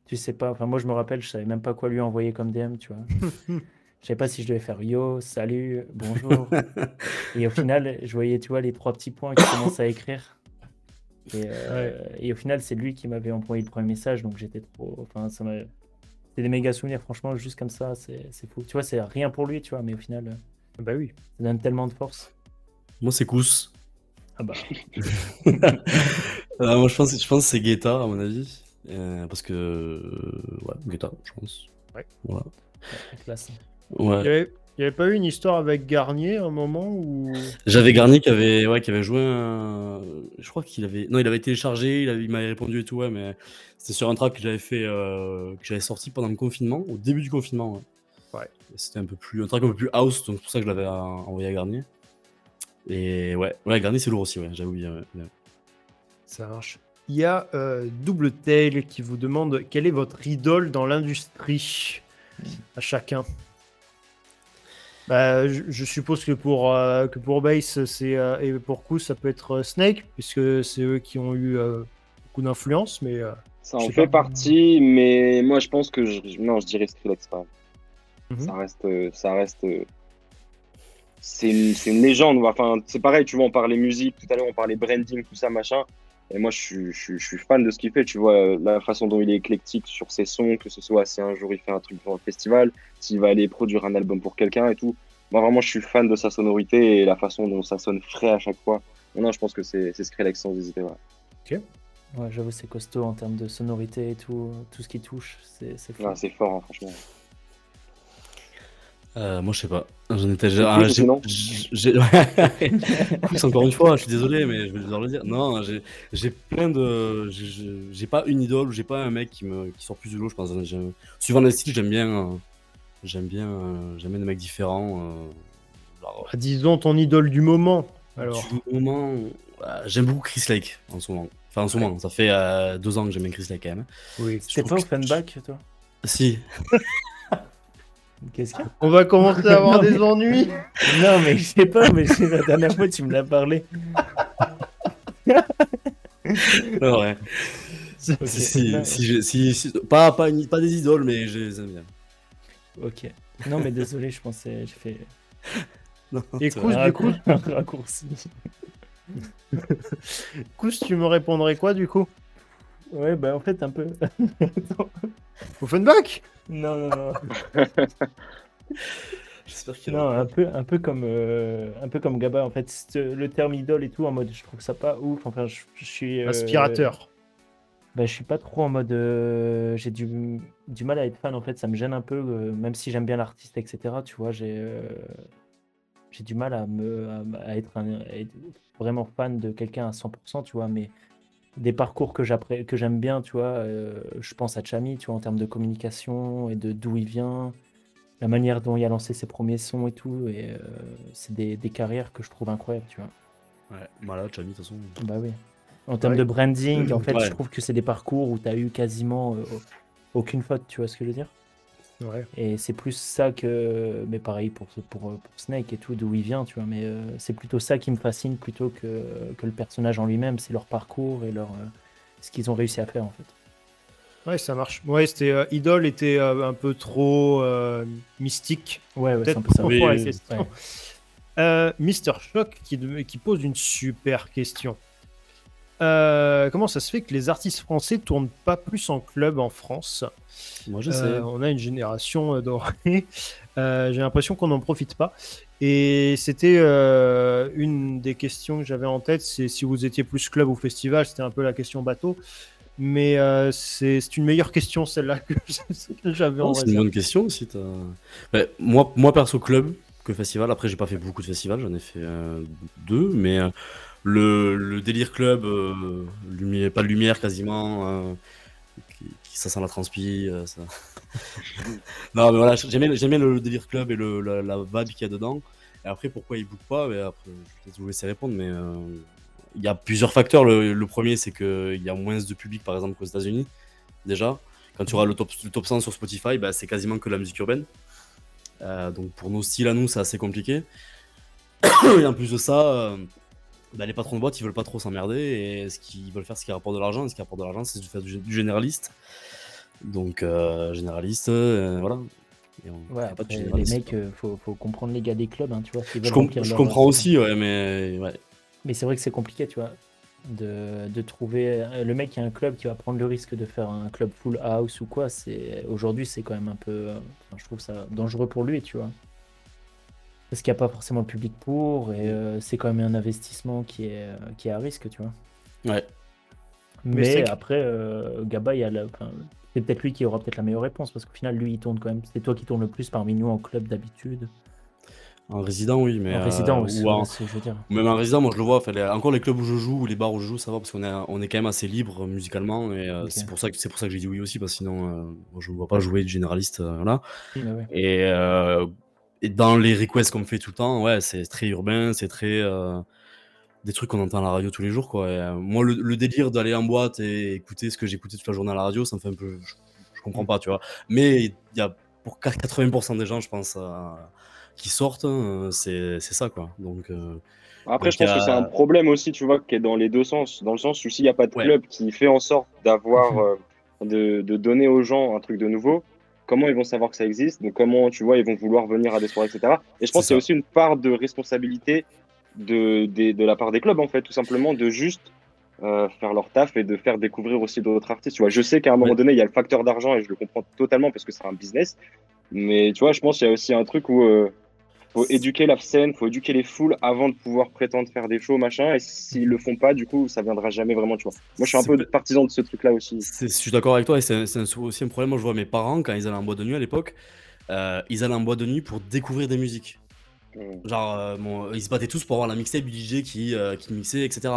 tu sais pas, enfin, moi, je me rappelle, je savais même pas quoi lui envoyer comme DM, tu vois. (laughs) Je savais pas si je devais faire yo, salut, bonjour. (laughs) Et au final, je voyais, tu vois, les trois petits points qui commencent à écrire. Et, euh, et au final, c'est lui qui m'avait envoyé le premier message, donc j'étais trop. Enfin, ça m'a. C'est des méga souvenirs, franchement, juste comme ça, c'est c'est fou. Tu vois, c'est rien pour lui, tu vois, mais au final, Bah oui. ça donne tellement de force. Moi, c'est Kous. Ah bah, Euh, (laughs) moi, je pense, je pense que c'est Guetta, à mon avis. Euh, parce que. euh, ouais, Guetta, je pense. Ouais. Voilà. la classe. Il Ouais. n'y avait, il y avait pas eu une histoire avec Garnier à un moment où. J'avais Garnier qui avait, ouais, qui avait joué un. Je crois qu'il avait. Non, il avait téléchargé, il, avait- il m'avait répondu et tout, ouais, mais c'était sur un track que j'avais fait. euh, que j'avais sorti pendant le confinement, au début du confinement. Ouais. Ouais. C'était un peu plus. Un track un peu plus house, donc c'est pour ça que je l'avais euh, envoyé à Garnier. Et ouais, ouais Garnier c'est lourd aussi, ouais, ouais, ouais. Ça marche. Il y a euh, Double Tail qui vous demande quelle est votre idole dans l'industrie à chacun. Bah, je, je suppose que pour, euh, que pour Base c'est, euh, et pour Coup ça peut être euh, Snake, puisque c'est eux qui ont eu euh, beaucoup d'influence, mais euh, Ça en fait partie, mais moi je pense que je, non, je dirais Skrillex. Mhm. Ça reste, ça reste. C'est une, une, légende. Enfin, c'est pareil, tu vois, on parlait musique, tout à l'heure on parlait branding, tout ça, machin. Et moi, je suis, je, suis fan de ce qu'il fait. Tu vois, la façon dont il est éclectique sur ses sons, que ce soit si un jour il fait un truc pour un festival, s'il va aller produire un album pour quelqu'un et tout. Moi, vraiment, je suis fan de sa sonorité et la façon dont ça sonne frais à chaque fois. Non, je pense que c'est Skrillex sans hésiter. Ouais. Ok. Ouais, j'avoue, c'est costaud en termes de sonorité et tout, tout ce qui touche. C'est fort. c'est fort, hein, franchement. Euh, moi, je sais pas. J'en étais déjà. Ah, (laughs) encore une fois, je suis désolé, mais je vais devoir le dire. Non, j'ai plein de. J'ai pas une idole ou j'ai pas un mec qui, me... qui sort plus de l'eau, je pense. Suivant le style, j'aime bien. Euh, j'aime bien, euh, j'aime bien des mecs différents. Ah, disons ton idole du moment. Alors. Du moment, j'aime beaucoup Chris Lake en ce moment. Enfin, en ce moment, ça fait deux ans que j'aime bien Chris Lake quand même. Oui. C'était pas Offenbach, toi? Si. Qu'est-ce. On va commencer à avoir des ennuis. Non, mais je sais pas, mais c'est la dernière fois tu me l'as parlé. (laughs) ouais. Si, si, si, pas, pas, pas, des idoles, mais je les aime bien. Ok. Non, mais désolé, je pensais. J'ai fait. Non, Et Kous, du coup. (laughs) Raccourci. Kous, tu me répondrais quoi, du coup? Ouais, bah en fait, un peu. (laughs) Offenbach Non, non, non. (laughs) J'espère qu'il Non, un peu, un peu comme, euh, un peu comme Gaba en fait. Le terme idole et tout, en mode, je trouve ça pas ouf. Enfin, je, suis. Euh, Aspirateur. Bah, je suis pas trop en mode. Euh, j'ai du, du mal à être fan en fait. Ça me gêne un peu, même si j'aime bien l'artiste, etc. Tu vois, j'ai. j'ai du mal à, me, à, être à être vraiment fan de quelqu'un à 100%, tu vois, mais des parcours que j'aime bien, tu vois. Euh, je pense à Chami, tu vois, en termes de communication et de d'où il vient, la manière dont il a lancé ses premiers sons et tout. Et euh, c'est des, carrières que je trouve incroyables, tu vois. Ouais, voilà, Chami, de toute façon. Bah oui. En termes de branding, en fait, je trouve que c'est des parcours où tu as eu quasiment euh, aucune faute, tu vois ce que je veux dire? Et c'est plus ça que. Mais pareil pour, pour, pour Snake et tout, d'où il vient, tu vois. Mais euh, c'est plutôt ça qui me fascine plutôt que, que le personnage en lui-même. C'est leur parcours et leur, euh, ce qu'ils ont réussi à faire, en fait. Ouais, ça marche. Ouais, c'était euh, Idol était un peu trop mystique. Ouais, ouais c'est un peu ça. Oui, Mister Shock qui, qui pose une super question. Euh, comment ça se fait que les artistes français tournent pas plus en club en France Moi, je sais. Euh, on a une génération euh, dorée. (laughs) J'ai l'impression qu'on n'en profite pas. Et c'était une des questions que j'avais en tête, c'est si vous étiez plus club ou festival. C'était un peu la question bateau. Mais c'est une meilleure question celle-là que (laughs) j'avais en C'est une bonne question aussi. moi, moi, perso, club que festival. Après, j'ai pas fait beaucoup de festivals, j'en ai fait deux. Mais le, délire club, euh, lumière, pas de lumière quasiment, euh, ça sent la transpi. Euh, ça... (laughs) non, mais voilà, j'aimais, le délire club et le, la, la vibe qu'il y a dedans. Et après, pourquoi ils bookent pas? Mais Après, je vais vous laisser répondre, mais il y a plusieurs facteurs. Le, premier, c'est qu'il y a moins de public, par exemple, qu'aux États-Unis, déjà. Quand tu auras le top, le top 100 sur Spotify, bah, c'est quasiment que la musique urbaine. donc pour nos styles à nous, c'est assez compliqué. (coughs) et en plus de ça, bah, les patrons de boîte, ils veulent pas trop s'emmerder et ce qu'ils veulent faire, ce qui rapporte de l'argent. Et ce qui rapporte de l'argent, c'est de faire du, généraliste. Donc, euh, généraliste, euh, voilà. ouais, les mecs, euh, faut, faut, comprendre les gars des clubs, hein, tu vois. Je, comprends aussi, ouais, mais ouais. Mais c'est vrai que c'est compliqué, tu vois, de, de, trouver le mec qui a un club qui va prendre le risque de faire un club full house ou quoi. C'est aujourd'hui, c'est quand même un peu, je trouve ça dangereux pour lui, tu vois parce qu'il n'y a pas forcément le public pour, et euh, c'est quand même un investissement qui est, euh, qui est à risque, tu vois. Ouais. Mais, après, euh, Gaba, il c'est peut-être lui qui aura peut-être la meilleure réponse, parce qu'au final, lui, il tourne quand même. C'est toi qui tourne le plus parmi nous en club d'habitude. En résident, oui, mais. En résident aussi, je veux dire. Même en résident, moi je le vois. encore les clubs où je joue ou les bars où je joue, ça va parce qu'on est, on est quand même assez libre musicalement. Et c'est pour ça que c'est pour ça que j'ai dit oui aussi, parce que sinon, je ne vois pas jouer de généraliste. voilà. Et et dans les requests qu'on me fait tout le temps, ouais, c'est très urbain, c'est très. Euh, des trucs qu'on entend à la radio tous les jours, quoi. Euh, moi, le, délire d'aller en boîte et écouter ce que j'écoutais toute la journée à la radio, ça me fait un peu. Je, comprends pas, tu vois. Mais il y a pour 80% des gens, je pense, euh, qui sortent, hein, c'est ça, quoi. Donc. Après, je pense que c'est un problème aussi, tu vois, qui est dans les deux sens. Dans le sens où s'il n'y a pas de club qui fait en sorte d'avoir (laughs) de, de donner aux gens un truc de nouveau, comment ils vont savoir que ça existe, donc comment, tu vois, ils vont vouloir venir à des soirées, etc. Et je pense C'est qu'il y a aussi une part de responsabilité de, de, de la part des clubs, en fait, tout simplement, de juste euh, faire leur taf et de faire découvrir aussi d'autres artistes. Tu vois, je sais qu'à un moment Ouais. donné, il y a le facteur d'argent et je le comprends totalement parce que c'est un business. Mais tu vois, je pense qu'il y a aussi un truc où euh, faut éduquer la scène, faut éduquer les foules avant de pouvoir prétendre faire des shows, machin. Et s'ils le font pas, du coup, ça viendra jamais vraiment, tu vois. Moi, je suis un peu partisan de ce truc-là aussi. Je suis d'accord avec toi et c'est aussi un problème. Moi, je vois mes parents quand ils allaient en boîte de nuit à l'époque, euh, ils allaient en boîte de nuit pour découvrir des musiques. Mm. Genre, euh, bon, ils se battaient tous pour avoir la mixtape du DJ qui, euh, qui mixait, etc.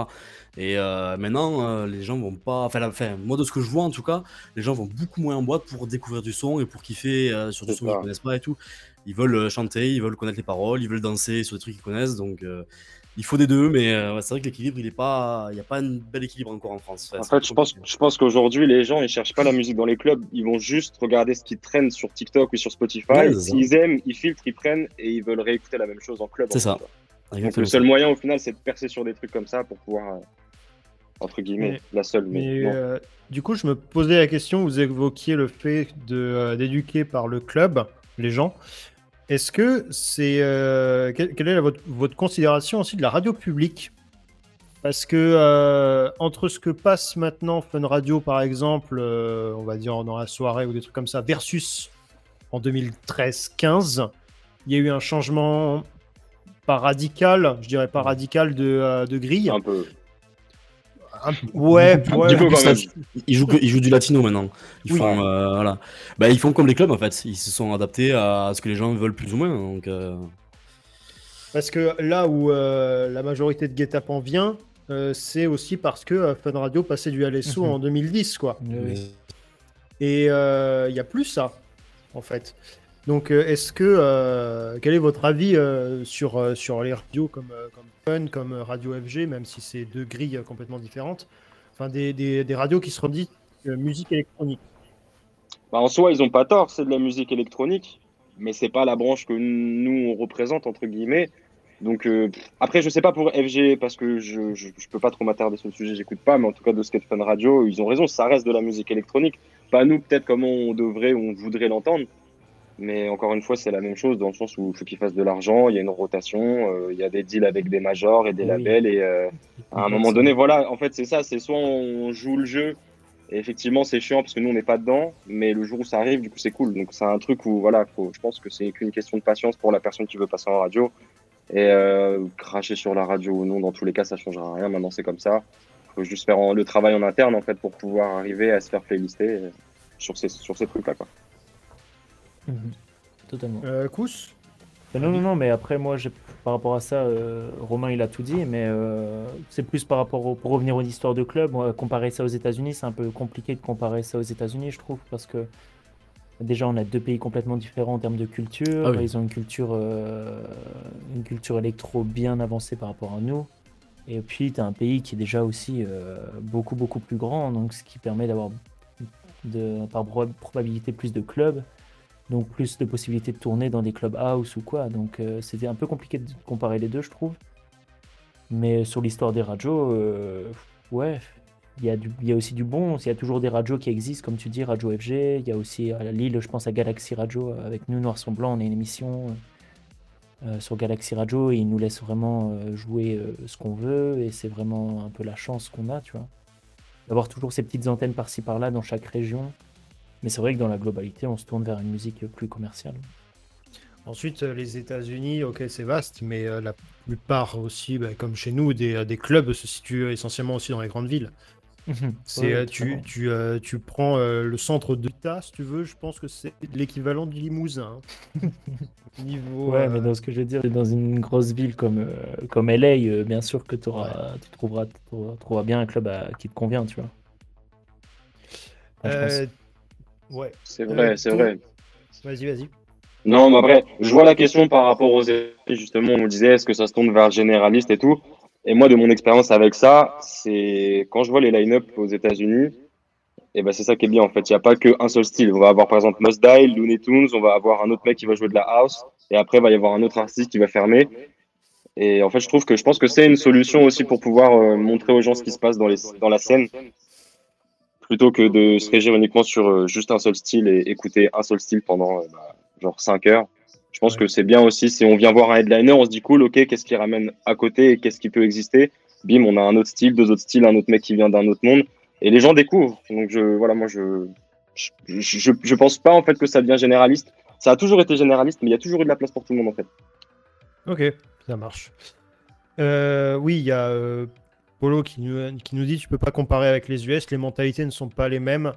Et euh, maintenant, euh, les gens vont pas. Enfin, la- enfin, moi, de ce que je vois en tout cas, les gens vont beaucoup moins en boîte pour découvrir du son et pour kiffer euh, sur du son qu'ils connaissent pas et tout. Ils veulent euh, chanter, ils veulent connaître les paroles, ils veulent danser sur des trucs qu'ils connaissent. Donc, euh, il faut des deux, mais euh, c'est vrai que l'équilibre, il est pas. Il n'y a pas un bel équilibre encore en France. En fait, je pense, je pense qu'aujourd'hui, les gens, ils cherchent pas la musique dans les clubs. Ils vont juste regarder ce qui traîne sur TikTok ou sur Spotify. Ouais. S'ils aiment, ils filtrent, ils prennent et ils veulent réécouter la même chose en club. C'est ça. fait. Donc, le seul ça. moyen, au final, c'est de percer sur des trucs comme ça pour pouvoir, euh, entre guillemets, Mais- la seule. Mais, euh, du coup, je me posais la question, vous évoquiez le fait de, euh, d'éduquer par le club les gens. Est-ce que c'est... euh, quelle, est votre, considération aussi de la radio publique? Parce que euh, entre ce que passe maintenant Fun Radio, par exemple, euh, on va dire dans la soirée ou des trucs comme ça, versus en 2013-15, il y a eu un changement pas radical, je dirais pas radical de, de grille. un peu. Un- ouais, quand même. Ils jouent, ils jouent du latino maintenant. Ils Oui. font, euh, voilà. Bah, ils font comme les clubs en fait. Ils se sont adaptés à ce que les gens veulent plus ou moins. Donc, euh, Parce que là où euh, la majorité de guet-apens vient, euh, c'est aussi parce que euh, Fun Radio passait du LSO Mhm. en 2010, quoi. Oui. Et il n'y a plus ça, en fait. Donc, euh, est-ce que. euh, quel est votre avis euh, sur, sur les radios comme, comme Fun, comme Radio FG, même si c'est deux grilles complètement différentes? Enfin, des, des, radios qui se disent euh, musique électronique. Bah, en soi, ils ont pas tort, c'est de la musique électronique, mais c'est pas la branche que nous on représente entre guillemets. Donc après, je sais pas pour FG parce que je, je, peux pas trop m'attarder sur le sujet, j'écoute pas, mais en tout cas de Skate Fun Radio, ils ont raison, ça reste de la musique électronique. Pas nous peut-être comme on devrait, on voudrait l'entendre, mais encore une fois, c'est la même chose dans le sens où il faut qu'ils fassent de l'argent, il y a une rotation, euh, il y a des deals avec des majors et des Oui. labels et euh, à un moment donné, voilà, en fait, c'est ça, c'est soit on joue le jeu, et effectivement, c'est chiant parce que nous, on n'est pas dedans, mais le jour où ça arrive, du coup, c'est cool. Donc, c'est un truc où, voilà, faut, je pense que c'est qu'une question de patience pour la personne qui veut passer en radio. Et euh, cracher sur la radio ou non, dans tous les cas, ça changera rien. Maintenant, c'est comme ça. faut juste faire en- le travail en interne, en fait, pour pouvoir arriver à se faire playlister euh, sur ces, sur ces trucs-là, quoi. Mhm. Totalement. Euh, Kous Euh, Non, non, non, mais après, moi, j'ai- par rapport à ça, euh, Romain, il a tout dit, mais euh, c'est plus par rapport au, pour revenir aux histoires de club, moi, comparer ça aux États-Unis, c'est un peu compliqué de comparer ça aux États-Unis, je trouve, parce que déjà, on a deux pays complètement différents en termes de culture. Ah oui. Ils ont une culture, euh, une culture électro bien avancée par rapport à nous. Et puis, tu as un pays qui est déjà aussi euh, beaucoup, beaucoup plus grand, donc ce qui permet d'avoir, de, par proba- probabilité, plus de clubs donc plus de possibilités de tourner dans des clubs house ou quoi. Donc euh, c'était un peu compliqué de comparer les deux, je trouve. Mais sur l'histoire des radios, euh, ouais, il y, y a aussi du bon. Il y a toujours des radios qui existent, comme tu dis, Radio FG. Il y a aussi à Lille, je pense à Galaxy Radio. euh, Avec nous, Noir sur Blanc, on a une émission euh, sur Galaxy Radio et ils nous laissent vraiment euh, jouer euh, ce qu'on veut. Et c'est vraiment un peu la chance qu'on a, tu vois. D'avoir toujours ces petites antennes par-ci par-là dans chaque région. Mais c'est vrai que dans la globalité, on se tourne vers une musique plus commerciale. Ensuite, euh, les États-Unis, ok, c'est vaste, mais euh, la plupart aussi, bah, comme chez nous, des, euh, des clubs se situent essentiellement aussi dans les grandes villes. (laughs) C'est, tu, tu, euh, tu prends euh, le centre de l'État, si tu veux, je pense que c'est l'équivalent du Limousin. hein. (laughs) Niveau. Ouais, euh, mais dans ce que je veux dire, dans une grosse ville comme, comme LA, bien sûr que t'auras- tu trouveras, trouveras bien un club à- qui te convient, tu vois. Enfin, Ouais, C'est vrai, Euh, c'est tout- vrai. vas-y, vas-y. Non, mais après, je vois la question par rapport aux justement, on disait est-ce que ça se tourne vers le généraliste et tout. Et moi, de mon expérience avec ça, c'est quand je vois les line-up aux États-Unis, et ben c'est ça qui est bien en fait. Il n'y a pas qu'un seul style. On va avoir par exemple Must Die, Looney Tunes, on va avoir un autre mec qui va jouer de la house, et après, il va y avoir un autre artiste qui va fermer. Et en fait, je trouve que je pense que c'est une solution aussi pour pouvoir euh, montrer aux gens ce qui se passe dans, les, dans la scène, plutôt que de se régir uniquement sur euh, juste un seul style et écouter un seul style pendant euh, bah, genre 5 heures. Je pense Ouais. que c'est bien aussi si on vient voir un headliner, on se dit cool, ok, qu'est-ce qui ramène à côté et qu'est-ce qui peut exister? Bim, on a un autre style, deux autres styles, un autre mec qui vient d'un autre monde et les gens découvrent. Donc je, voilà, moi je, je, je, je pense pas en fait que ça devient généraliste. Ça a toujours été généraliste, mais il y a toujours eu de la place pour tout le monde en fait. Ok, ça marche. Euh, oui, il y a euh, Polo qui nous, qui nous dit tu peux pas comparer avec les US, les mentalités ne sont pas les mêmes.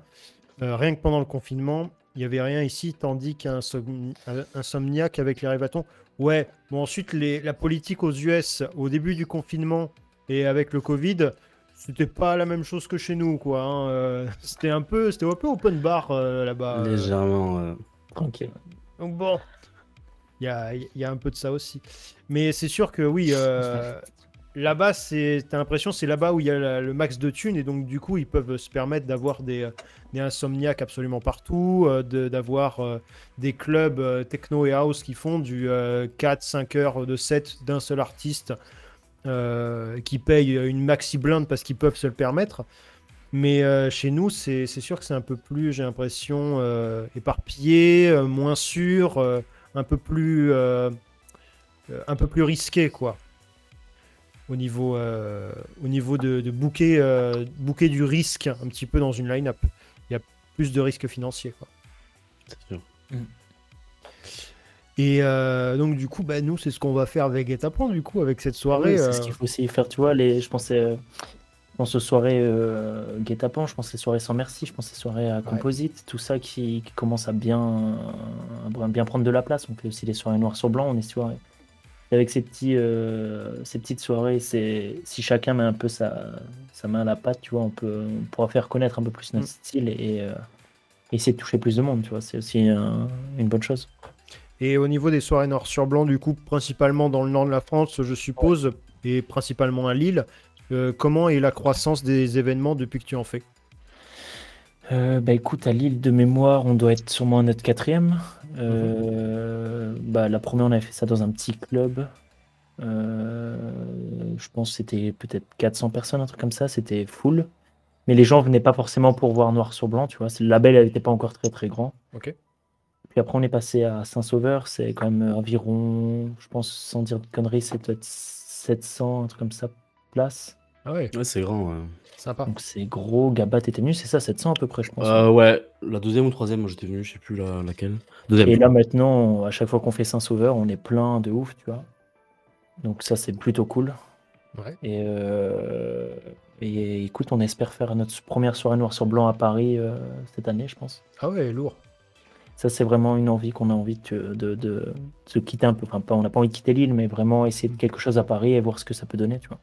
Euh, rien que pendant le confinement, il y avait rien ici, tandis qu'un som- un- insomniaque avec les rêvatons. Ouais, bon ensuite les, la politique aux US au début du confinement et avec le Covid, c'était pas la même chose que chez nous quoi. hein, euh, (laughs) c'était un peu, c'était un peu open bar euh, là-bas. Légèrement. euh, Tranquille. Donc bon, il y a, il y a un peu de ça aussi. Mais c'est sûr que oui, euh, là-bas, c'est, t'as l'impression c'est là-bas où il y a le max de thunes et donc du coup, ils peuvent se permettre d'avoir des, euh, des insomniaques absolument partout, euh, d'avoir euh, des clubs techno et house qui font du 4-5 heures de set d'un seul artiste qui payent une maxi blinde parce qu'ils peuvent se le permettre. Mais chez nous, c'est sûr que c'est un peu plus, j'ai l'impression, éparpillé, moins sûr, un peu plus, un peu plus risqué, quoi. Au niveau, euh, au niveau de, de booker, euh, booker du risque un petit peu dans une line-up. Il y a plus de risques financiers, quoi. sûr. Et euh, donc, du coup, bah, nous, c'est ce qu'on va faire avec Guet-apens, du coup, avec cette soirée. Oui, c'est ce qu'il faut aussi faire, tu vois. Les, je pensais, euh, aux soirées euh, guet-apens, je pense les soirées sans merci, je pense les soirées à composite, tout ça qui, qui commence à bien, à bien prendre de la place. On fait aussi les soirées noir sur blanc, on est soirée. Et avec ces, petits, euh, ces petites soirées, c'est si chacun met un peu sa, sa main à la pâte, tu vois, on, peut, on pourra faire connaître un peu plus notre Mm. style et, euh, essayer de toucher plus de monde, tu vois. C'est aussi un- une bonne chose. Et au niveau des soirées noir sur blanc, du coup, principalement dans le nord de la France, je suppose, et principalement à Lille, euh, comment est la croissance des événements depuis que tu en fais? Euh, bah écoute, à Lille de mémoire, on doit être sûrement à notre quatrième. Euh, bah, la première, on avait fait ça dans un petit club. Euh, je pense que c'était peut-être 400 personnes, un truc comme ça. C'était full. Mais les gens venaient pas forcément pour voir noir sur blanc, tu vois. Le label n'était pas encore très très grand. Ok. Puis après, on est passé à Saint-Sauveur. C'est quand même environ, je pense, sans dire de conneries, c'est peut-être 700, un truc comme ça, places. Ah ouais, Ouais, c'est grand. ouais. sympa. Donc c'est gros. Gabat était venu, c'est ça, 700 à peu près, je pense. Euh, ouais, la deuxième ou troisième, moi j'étais venu, je sais plus la- laquelle. Deuxième. Et là maintenant, à chaque fois qu'on fait Saint-Sauveur, on est plein de ouf, tu vois. Donc ça, c'est plutôt cool. Ouais. Et, euh, et écoute, on espère faire notre première soirée noir sur blanc à Paris euh, cette année, je pense. Ah ouais, lourd. Ça, c'est vraiment une envie qu'on a envie de, de, de se quitter un peu. Enfin, pas, on n'a pas envie de quitter l'île, mais vraiment essayer de quelque chose à Paris et voir ce que ça peut donner, tu vois.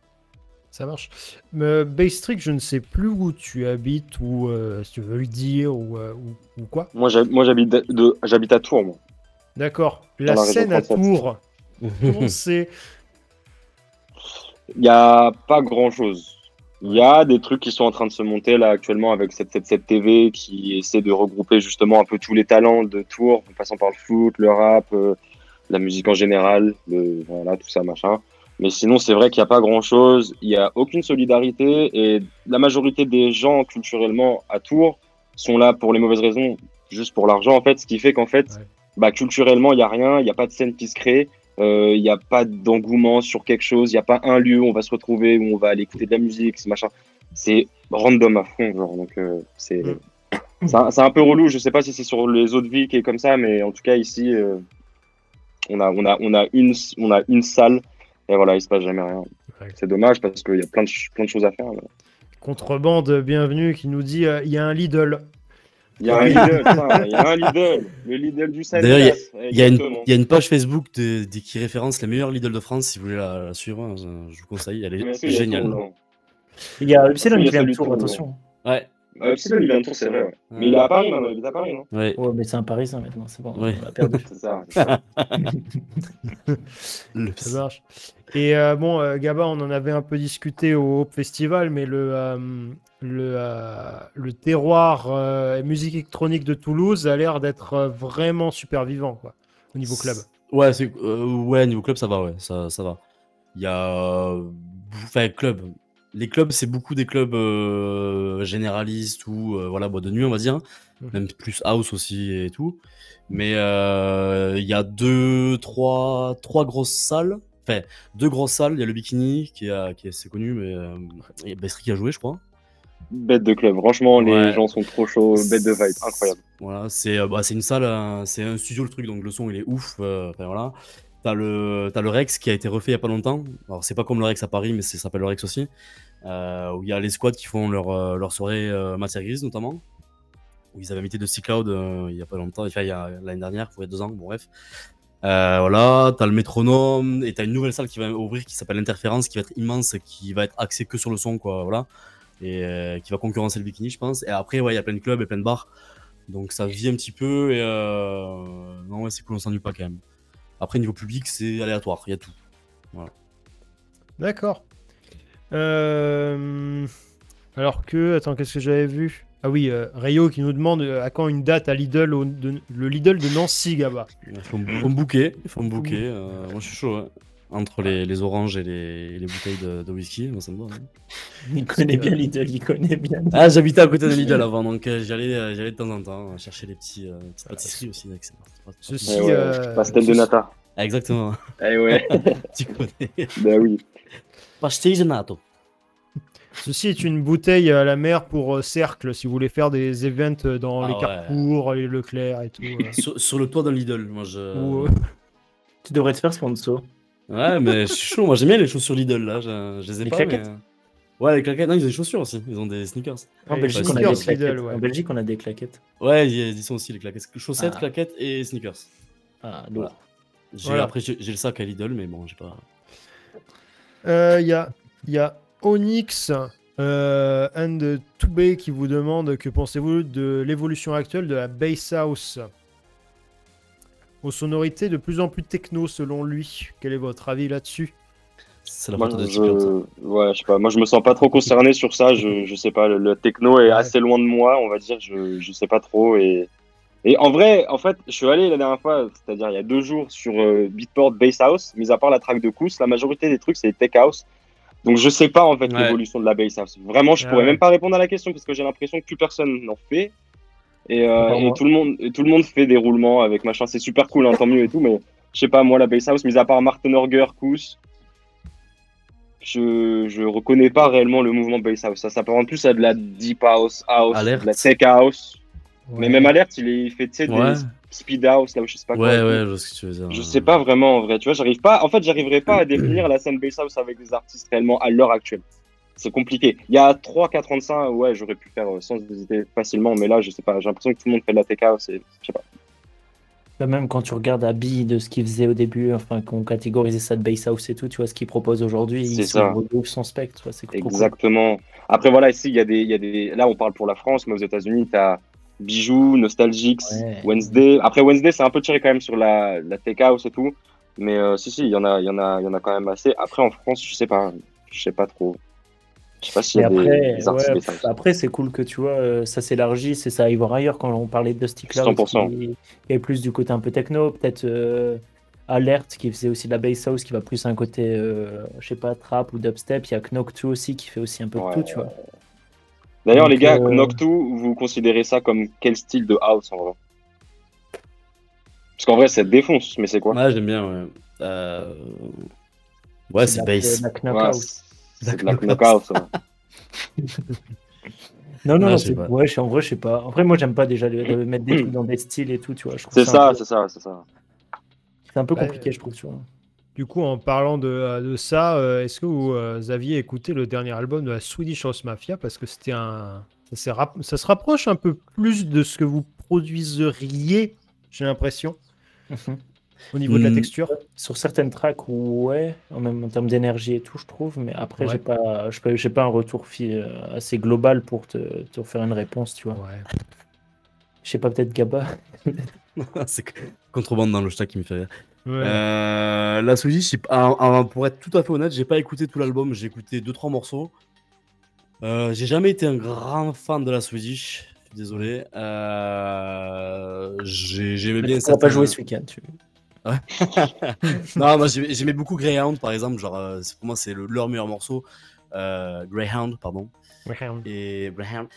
Ça marche. Euh, Baystrick, je ne sais plus où tu habites ou euh, si tu veux le dire ou, euh, ou, ou quoi. Moi, j'hab- moi j'habite de- de- j'habite à Tours, moi. D'accord. La la scène à 37. Tours, (laughs) c'est? Il n'y a pas grand chose. Il y a des trucs qui sont en train de se monter là actuellement avec 777 TV qui essaie de regrouper justement un peu tous les talents de Tours, en passant par le foot, le rap, euh, la musique en général, le, voilà, tout ça, machin. Mais sinon, c'est vrai qu'il n'y a pas grand chose. Il n'y a aucune solidarité et la majorité des gens culturellement à Tours sont là pour les mauvaises raisons, juste pour l'argent en fait, ce qui fait qu'en fait, Ouais. bah, culturellement, il n'y a rien, il n'y a pas de scène qui se crée. Euh, Il n'y a pas d'engouement sur quelque chose, il n'y a pas un lieu où on va se retrouver, où on va aller écouter de la musique, c'est machin. C'est random à fond, genre, donc euh, c'est Mm. (coughs) c'est un, c'est un peu relou. Je sais pas si c'est sur les autres villes qui est comme ça, mais en tout cas ici, euh, on a on a on a une on a une salle et voilà, il se passe jamais rien. Ouais. C'est dommage parce qu'il y a plein de plein de choses à faire. là. Contrebande, bienvenue, qui nous dit euh, il y a un Lidl. Il y a un Lidl, putain, il y a un Lidl, le Lidl du Sud. D'ailleurs, Il y, a une, il y a une page Facebook de, de- qui référence les meilleures Lidl de France. Si vous voulez la, la suivre, hein, je vous conseille. Elle est géniale. Il y a Il y qui a vient Tours, attention. Ouais. C'est il vient de Tours, c'est vrai. ouais. Mais il est à Paris maintenant, il est à Paris, non? Ouais. Ouais, mais c'est un Parisien maintenant, c'est bon. Ouais. On l'a perdu. (laughs) C'est ça. c'est ça. (laughs) Le- Ça marche. Et euh, bon, euh, Gaba, on en avait un peu discuté au Hope Festival, mais le, euh, le, euh, le terroir euh, musique électronique de Toulouse a l'air d'être euh, vraiment super vivant, quoi, au niveau club. Ouais, c'est, euh, ouais, niveau club, ça va, ouais, ça, ça va. Il y a. Enfin, club. Les clubs, c'est beaucoup des clubs euh, généralistes ou euh, voilà, boîte de nuit, on va dire. Mhm. Même plus house aussi et tout. Mais euh, il y a deux, trois, trois grosses salles. Enfin, deux grosses salles. Il y a le Bikini qui, a, qui est assez connu, mais euh, il y a Bestri qui a joué, je crois. Bête de club. Franchement, les Ouais. gens sont trop chauds. Bête de vibe. Incroyable. Voilà, c'est euh, bah, c'est une salle, euh, c'est un studio le truc, donc le son il est ouf. euh, enfin, voilà. T'as le, t'as le Rex qui a été refait il y a pas longtemps. Alors c'est pas comme le Rex à Paris, mais c'est- ça s'appelle le Rex aussi. Euh, où il y a les squads qui font leur, euh, leur soirée euh, matière grise notamment. Où ils avaient invité de Cloud euh, il y a pas longtemps, enfin il y a l'année dernière, il y a deux ans, bon bref. Voilà, t'as le métronome et t'as une nouvelle salle qui va ouvrir qui s'appelle l'interférence, qui va être immense, qui va être axée que sur le son, quoi, voilà, et qui va concurrencer le bikini, je pense. Et après, ouais, il y a plein de clubs et plein de bars, donc ça vit un petit peu et non, ouais, c'est cool, on s'ennuie pas quand même. Après, niveau public, c'est aléatoire, il y a tout. D'accord. Euh, Alors que, attends, qu'est-ce que j'avais vu? Ah oui, euh, Rayo qui nous demande euh, à quand une date à Lidl, au- de- le Lidl de Nancy, Gaba? Il faut, me- booker, il faut me euh, moi, je suis chaud, hein. Entre les, les oranges et les, et les bouteilles de, de whisky, moi, ça me va. hein. Il connaît bien Lidl, il connaît bien. Ah, j'habitais à côté de Lidl avant, donc euh, j'y allais, euh, j'y allais de temps en temps chercher les petits, euh, petites pâtisseries aussi. avec ça. Ceci, ouais, euh, Pastel de ceci- nata. Exactement, Eh ouais. (laughs) tu connais. bah oui. Nato. Ceci est une bouteille à la mer pour euh, cercle, si vous voulez faire des events dans Ah les ouais. Carrefour, les Leclerc et tout. euh. sur, sur le toit d'un Lidl, moi je. Ou, euh, Tu devrais te faire sponsor. Ouais, mais je suis chaud, moi j'aime bien les chaussures Lidl là, je, je les ai Les pas. claquettes mais, euh, Ouais, les claquettes, non, ils ont des chaussures aussi, ils ont des sneakers. En Belgique, on a des sneakers claquettes. Lidl, ouais. En Belgique, on a des claquettes. Ouais, ils ils sont aussi les claquettes. Chaussettes, Ah. claquettes et sneakers. Ah, Voilà. lourd. J'ai- Voilà. Après, j'ai j'ai le sac à Lidl, mais bon, j'ai pas. Euh, Il y, a, il y a Onyx euh, and Toubé qui vous demande que pensez-vous de l'évolution actuelle de la Bass House? Aux sonorités de plus en plus techno selon lui. Quel est votre avis là-dessus? C'est la Moi, je... Ouais, je sais pas. Moi, je me sens pas trop concerné sur ça. Je, je sais pas. Le, le techno est Ouais. assez loin de moi, on va dire. Je, je sais pas trop. Et, et en vrai, en fait, je suis allé la dernière fois, c'est-à-dire il y a deux jours, sur euh, Beatport Bass House. Mis à part la track de Kous, la majorité des trucs, c'est Tech House. Donc, je sais pas en fait Ouais. l'évolution de la Bass House. Vraiment, je Ah pourrais ouais. même pas répondre à la question parce que j'ai l'impression que plus personne n'en fait. Et, euh, et tout le monde, et tout le monde fait des roulements avec machin. C'est super cool, hein, tant mieux et tout. Mais je sais pas, moi, la Bass House, mis à part Martin Orger, Kous, je, je reconnais pas réellement le mouvement bass house. Ça s'apparente plus à de la deep house, house, de la tech house. Mais même alerte, il, est, il fait tu sais, Ouais. des speed house là où je sais pas quoi. Ouais, ouais, je vois ce que tu veux dire. Je sais pas vraiment en vrai. Tu vois, j'arrive pas. En fait, j'arriverai pas à définir la scène bass house avec des artistes réellement à l'heure actuelle. C'est compliqué. Il y a 3-4 ans de ça, ouais, j'aurais pu faire euh, sans hésiter facilement. Mais là, je sais pas. J'ai l'impression que tout le monde fait de la tech house. Et, je sais pas. Bah, Même quand tu regardes Abby de ce qu'il faisait au début, enfin qu'on catégorisait ça de bass house et tout, tu vois ce qu'il propose aujourd'hui, C'est il ça. ouvre son spectre, tu vois, c'est trop cool. Exactement. Après, voilà, ici, il y, a des, il y a des. Là, on parle pour la France, mais aux États-Unis, tu as Bijoux, Nostalgics, Ouais. Wednesday. Après, Wednesday, c'est un peu tiré quand même sur la, la tech house et tout. Mais euh, si, si, il y, en a, il y, en a, il y en a quand même assez. Après, en France, je sais pas. Je sais pas trop. Je sais pas s'il y a après, des artistes ouais, après c'est cool que tu vois, euh, ça s'élargisse et ça aille voir ailleurs quand on parlait de Dusty Cloud 100%. qui qui est plus du côté un peu techno, peut-être euh, Alert qui faisait aussi de la bass house qui va plus un côté, euh, je sais pas, trap ou dubstep. Il y a Knock2 aussi qui fait aussi un peu de Ouais. tout, tu vois. D'ailleurs, les gars, euh, Knock2, vous considérez ça comme quel style de house en vrai? Parce qu'en vrai, ça défonce, mais c'est quoi? Ouais, j'aime bien, ouais. Euh... Ouais, c'est bass. la knock Ouais, la knock house. ouais. Non, non, Ouais, non, je sais c'est- pas. ouais, je- en vrai, je sais pas. En vrai, moi, j'aime pas déjà le- de mettre des trucs dans des styles et tout, tu vois. C'est un ça, c'est ça, c'est ça. C'est un peu compliqué, je trouve, tu vois. Du coup, en parlant de, euh, de ça, euh, est-ce que vous euh, aviez écouté le dernier album de la Swedish House Mafia? Parce que c'était un. Ça, s'est rap- ça se rapproche un peu plus de ce que vous produiseriez, j'ai l'impression, au niveau de la Hmm. texture. Sur certaines tracks, ouais, en même en termes d'énergie et tout, je trouve, mais après, Ouais. j'ai pas, j'ai pas un retour assez global pour te, te faire une réponse, tu vois. Ouais. Je sais pas, peut-être Gaba. (laughs) c'est contrebande dans le chat qui me fait rire. Ouais. Euh, la Swedish, pour être tout à fait honnête, j'ai pas écouté tout l'album, j'ai écouté 2-3 morceaux. Euh, j'ai jamais été un grand fan de la Swedish, je suis désolé. Euh, j'ai- J'aimais bien On va pas jouer ce week-end. Tu... (laughs) non, moi j'aimais beaucoup Greyhound par exemple, genre euh, pour moi c'est le- leur meilleur morceau. euh, Greyhound, pardon. Et Greyhound.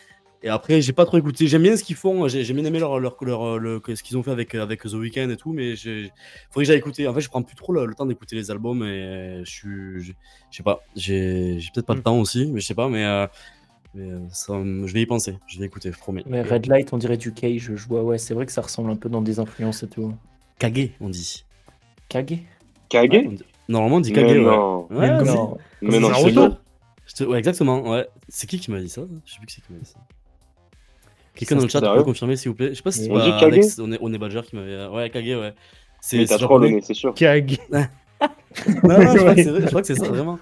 Et après, j'ai pas trop écouté. J'aime bien ce qu'ils font. J'ai bien aimé leur, leur, leur- le- ce qu'ils ont fait avec, avec The Weeknd et tout, mais j'ai- faudrait que j'aille écouter. En fait, je prends plus trop le, le temps d'écouter les albums et je suis. Je je sais pas. J'ai peut-être pas le Mm. temps aussi, mais je sais pas. Mais, euh, mais euh, ça, je vais y penser. Je vais écouter, je promets. Mais Red Light, on dirait du Cage. Je vois, ouais, c'est vrai que ça ressemble un peu dans des influences et tout. Kage, on dit. Kage? Ouais, Kage on dit- Normalement, on dit Mais Kage. ouais. non. Ouais. Mais non, c'est Ouais, exactement. Ouais. C'est qui qui m'a dit ça? Je sais plus qui c'est qui m'a dit ça. Quelqu'un dans le chat peut confirmer s'il vous plaît Je sais pas si c'est On pas dit Kage Alex, on est, on est Badger qui m'avait. Ouais, Kage, ouais. C'est t'as c'est c'est sûr. Kag. (laughs) Non, non, je crois que c'est vrai, je crois que c'est ça, (laughs) vraiment.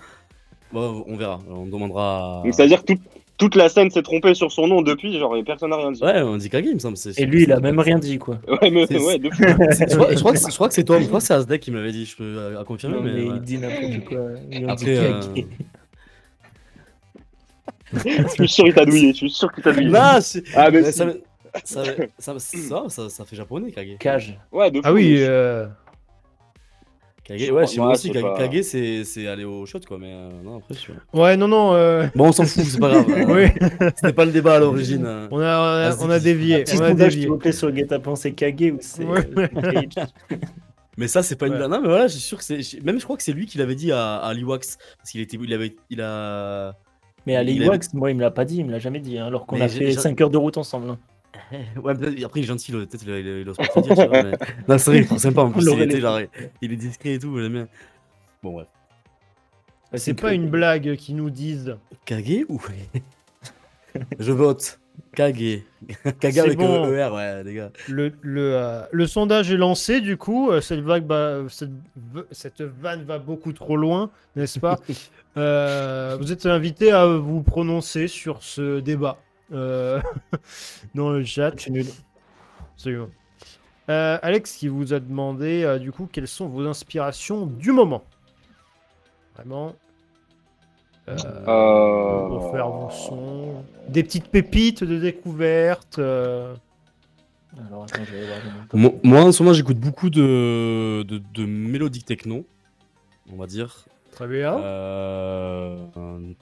Bon, on verra. On demandera. c'est-à-dire que toute, toute la scène s'est trompée sur son nom depuis, genre et personne n'a rien dit. Ouais, on dit Kage, il me semble. c'est- Et lui, il a même rien dit, quoi. (laughs) Ouais, mais C'est- ouais, depuis. C'est- Je crois, je crois que c'est- je crois que c'est toi, je crois que c'est Asdek qui me l'avait dit, je peux euh, à confirmer, Non, mais. mais ouais. il dit n'importe quoi. Il en dit Après, euh, Kage. Je suis sûr qu'il t'a douillé, je suis sûr qu'il t'a douillé. Non, c'est- Ah, mais ça, ça, ça, ça, ça, ça fait japonais, Kage. Kage. Ouais, de Ah oui, euh, Kage, Je ouais, chez moi aussi, c'est Kage, pas- Kage, c'est c'est aller au shot, quoi, mais euh, non, après, je suis. ouais, non, non. euh, Bon, on s'en fout, c'est pas grave. (laughs) oui, C'était pas le débat à l'origine. euh. on a, on a, on a dévié. On a dévié. vous plaît, sur Guetta c'est Kage ou c'est Ouais. (laughs) Cage (laughs) Mais ça, c'est pas une Ouais. blague. Non, mais voilà, je suis sûr que c'est. je- Même je crois que c'est lui qui l'avait dit à, à Liwax. Parce qu'il était. Il avait. Il a. Mais à Il Wax, moi, il me l'a pas dit, il me l'a jamais dit, hein, alors qu'on a fait j'ai- 5 heures de route ensemble. hein. (laughs) Ouais, après, il est gentil, peut-être il, il, il ose pas dire, tu vois, mais- (laughs) Non, c'est vrai, il est sympa en plus. Il, était, genre, il est discret et tout, j'aime bien. Bon, ouais. C'est que- pas une blague qui nous disent. Kage ou. (laughs) Je vote. Kage. (laughs) Kage C'est avec bon. un ER, ouais, les gars. Le, le, euh, le sondage est lancé, du coup. euh, Cette, vague va- cette, cette vanne va beaucoup trop loin, n'est-ce pas (laughs) Euh, Vous êtes invité à vous prononcer sur ce débat euh, (laughs) dans le chat. C'est nul. Absolument. Euh, Alex qui vous a demandé, euh, du coup, quelles sont vos inspirations du moment? Vraiment. Euh, Euh, Pour faire vos sons. Des petites pépites de découverte. euh, Alors, attends, je vais voir. Moi, moi, en ce moment, j'écoute beaucoup de, de, de mélodiques techno, on va dire. Très bien. Euh,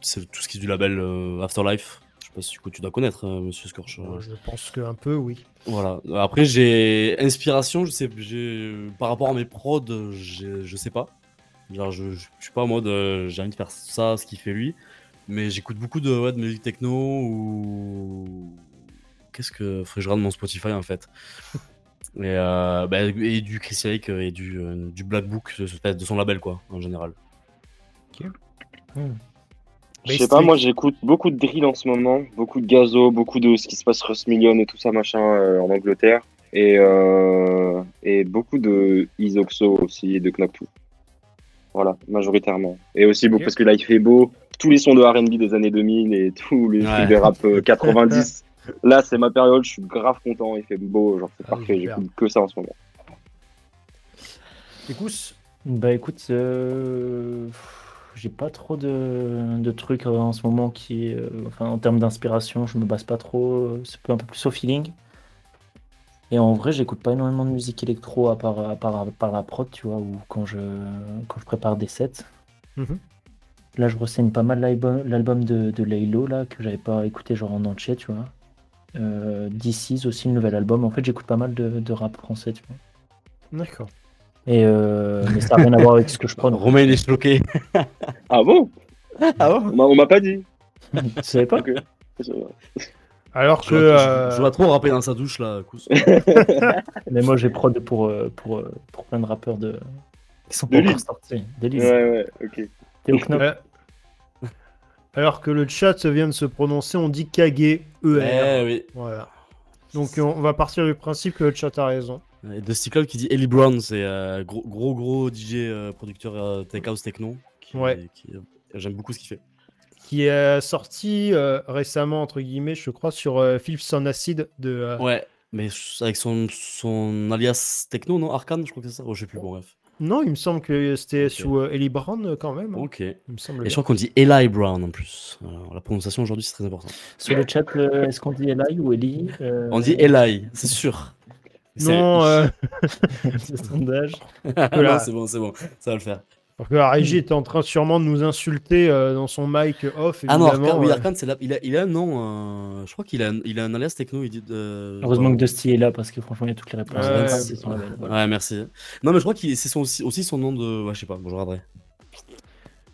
c'est tout ce qui est du label euh, Afterlife. Je sais pas si du coup, tu dois connaître, euh, monsieur Scorch. Je pense que un peu, oui. Voilà. Après, j'ai inspiration, je sais, j'ai par rapport à mes prods, j'ai- je sais pas. Genre, je, je, je suis pas en mode, euh, j'ai envie de faire ça, ce qu'il fait lui. Mais j'écoute beaucoup de, ouais, de musique techno ou. Qu'est-ce que. Faudrait que je regarde mon Spotify en fait. (laughs) Et, euh, bah, et du Chris Lake et du, euh, du Black Book de, de son label, quoi, en général. Je sais pas, moi j'écoute beaucoup de drill en ce moment, beaucoup de gazo, beaucoup de ce qui se passe Russ Million et tout ça machin euh, en Angleterre. Et, euh, et beaucoup de Isoxo aussi et de Knock2. Voilà, majoritairement. Et aussi beaucoup parce que là il fait beau, tous les sons de RB des années 2000 et tous les trucs de rap euh, (laughs) 90. là c'est ma période, je suis grave content, il fait beau, genre c'est Ah, parfait, j'écoute que ça en ce moment. Écoute, Bah écoute, euh, j'ai pas trop de, de trucs euh, en ce moment qui, euh, enfin en termes d'inspiration, je me base pas trop, euh, c'est un peu plus au feeling. Et en vrai, j'écoute pas énormément de musique électro à part, à part, à part la prod, tu vois, ou quand je, quand je prépare des sets. Mhm. Là, je renseigne pas mal l'album de, de Laylo, là, que j'avais pas écouté genre en entier, tu vois. Euh, DC's aussi, le nouvel album. En fait, j'écoute pas mal de, de rap français, tu vois. d'accord. Et euh, mais ça n'a rien à voir avec ce que je prends. Romain, il est choqué. Ah bon? Ah On m'a- On m'a pas dit. (laughs) Tu savais pas? Ok. Alors Je que. vois, euh, je vois trop rapper dans sa douche là. Kous. (laughs) Mais moi, j'ai prod pour, euh, pour, euh, pour plein de rappeurs de... qui sont pas encore sortis. Ouais, ouais, ok. Théo Knop. alors que le chat vient de se prononcer, on dit Kage, ER. Eh oui. Voilà. Donc on on va partir du principe que le chat a raison. Et de Club qui dit Ellie Brown, c'est euh, gros, gros gros DJ euh, producteur euh, tech house techno. Qui, Ouais. qui, euh, J'aime beaucoup ce qu'il fait. Qui est sorti euh, récemment, entre guillemets, je crois, sur euh, Philips on Acid de. euh, Ouais, mais avec son, son alias techno, non? Arcane, je crois que c'est ça? Oh, je sais plus, bon, bref. Non, il me semble que c'était Ok. sous euh, Ellie Brown euh, quand même. hein. Ok. Et Il me semble. je bien. crois qu'on dit Eli Brown en plus. Alors, la prononciation aujourd'hui, c'est très important. Sur le chat, euh, est-ce qu'on dit Eli ou Eli euh, On dit Eli, c'est sûr. C'est- Non, euh, (laughs) ce sondage. (laughs) non, Voilà. c'est bon, c'est bon, ça va le faire. Alors que la régie était en train sûrement de nous insulter euh, dans son mic off. Ah non, oui, euh. Arcane, c'est là. Il a, il a un nom. euh, je crois qu'il a, un- il a un alias techno. Il dit de... Heureusement que Dusty est là parce que franchement, il y a toutes les réponses. Ouais, Vince, ouais. c'est son label, voilà. Ouais, merci. Non, mais je crois que c'est son, aussi, son nom de. Ouais, je sais pas, bon, je regarderai.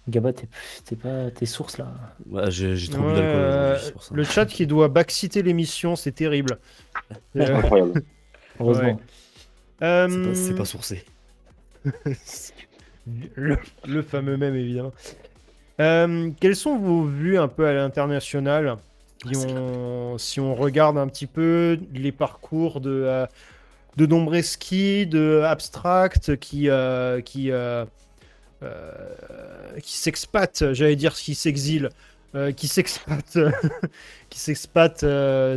Gaba, t'es pas tes sources là. Ouais, j'ai trop bu d'alcool. euh, ça. le chat qui doit backciter l'émission, c'est terrible. Euh, (laughs) Incroyable. Heureusement. Ouais. euh, C'est pas, c'est pas sourcé. (laughs) le, le fameux même, évidemment. Euh, quelles sont vos vues un peu à l'international si, Ah, on, si on regarde un petit peu les parcours de, euh, de Dombreski, de Abstract, qui, euh, qui, euh, qui s'expatent, j'allais dire qui s'exilent, euh, qui s'expatent (laughs) qui s'expatent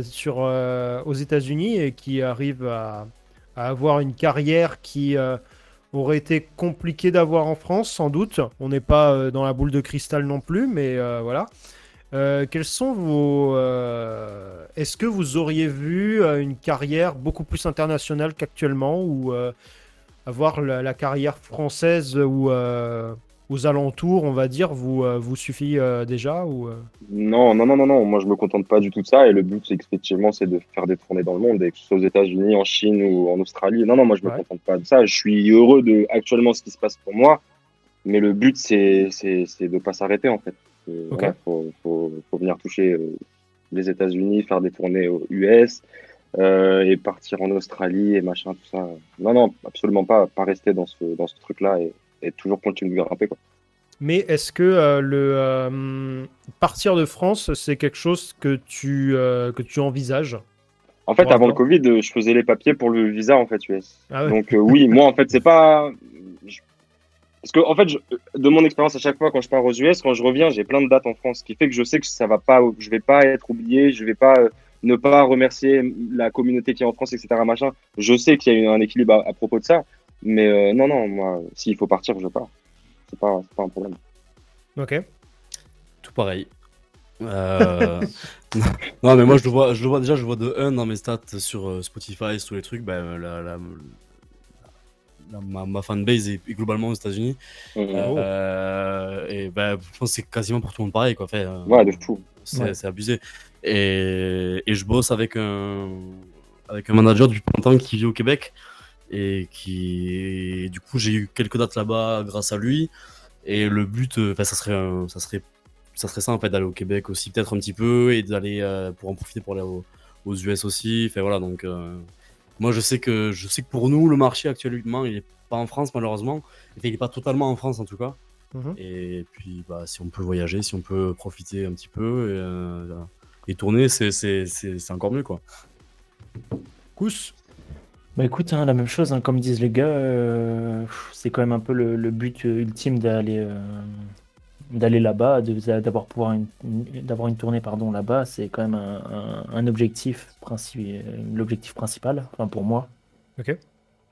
sur, aux États-Unis et qui arrivent à, à avoir une carrière qui aurait été compliquée d'avoir en France, sans doute. On n'est pas euh, dans la boule de cristal non plus, mais euh, voilà. Euh, quels sont vos. Est-ce que vous auriez vu une carrière beaucoup plus internationale qu'actuellement ou avoir la, la carrière française ou aux alentours, on va dire, vous, euh, vous suffit euh, déjà ou, euh, Non, non, non, non, non. Moi, je me contente pas du tout de ça. Et le but, c'est effectivement, c'est de faire des tournées dans le monde, et que ce soit aux États-Unis, en Chine ou en Australie. Non, non, moi, je me Ouais. contente pas de ça. Je suis heureux de actuellement ce qui se passe pour moi, mais le but, c'est, de pas s'arrêter en fait. Voilà, faut, faut, faut venir toucher les États-Unis, faire des tournées aux US. et partir en Australie et machin, tout ça. Non, non, absolument pas. Pas rester dans ce, dans ce truc-là et, et toujours continuer de grimper. Quoi. Mais est-ce que euh, le euh, partir de France, c'est quelque chose que tu, euh, que tu envisages? En fait, avant le. Covid, je faisais les papiers pour le visa en fait US. Ah ouais. Donc oui, moi en fait, c'est pas je- parce que en fait, je- de mon expérience à chaque fois quand je pars aux US, quand je reviens, j'ai plein de dates en France, ce qui fait que je sais que ça va pas, je vais pas être oublié, je vais pas euh, ne pas remercier la communauté qui est en France, etc. Machin. Je sais qu'il y a un équilibre à, à propos de ça, mais euh, non, non, moi, s'il faut partir, je pars. C'est pas, c'est pas un problème. Ok. Tout pareil. Euh, (laughs) non, mais moi, je le vois, je le vois déjà, je le vois de 1 dans mes stats sur euh, Spotify, sur tous les trucs. Ben, la, la- la- ma, ma fanbase est, est globalement aux États-Unis. Mhm. Oh. Euh, et ben, je pense que c'est quasiment pour tout le monde pareil. Quoi. Fait, euh, Ouais, de fou. C'est Ouais. c'est abusé. Et, et je bosse avec un, avec un manager depuis longtemps qui vit au Québec. Et qui, du coup, j'ai eu quelques dates là-bas grâce à lui. Et le but, euh, enfin, ça serait, ça serait, ça serait ça en fait d'aller au Québec aussi peut-être un petit peu et d'aller euh, pour en profiter pour aller au- aux US aussi. Enfin voilà, donc euh, moi je sais que je sais que pour nous le marché actuellement il est pas en France malheureusement. Enfin, il est pas totalement en France en tout cas. Mhm. Et puis, bah, si on peut voyager, si on peut profiter un petit peu et, euh, et tourner, c'est- encore mieux, quoi. Kous Bah écoute, hein, la même chose, hein, comme disent les gars, euh, c'est quand même un peu le, le but euh, ultime d'aller euh, d'aller là-bas, de- d'avoir pouvoir une, d'avoir une tournée pardon là-bas, c'est quand même un, un- un objectif princi- l'objectif principal, enfin pour moi. Ok.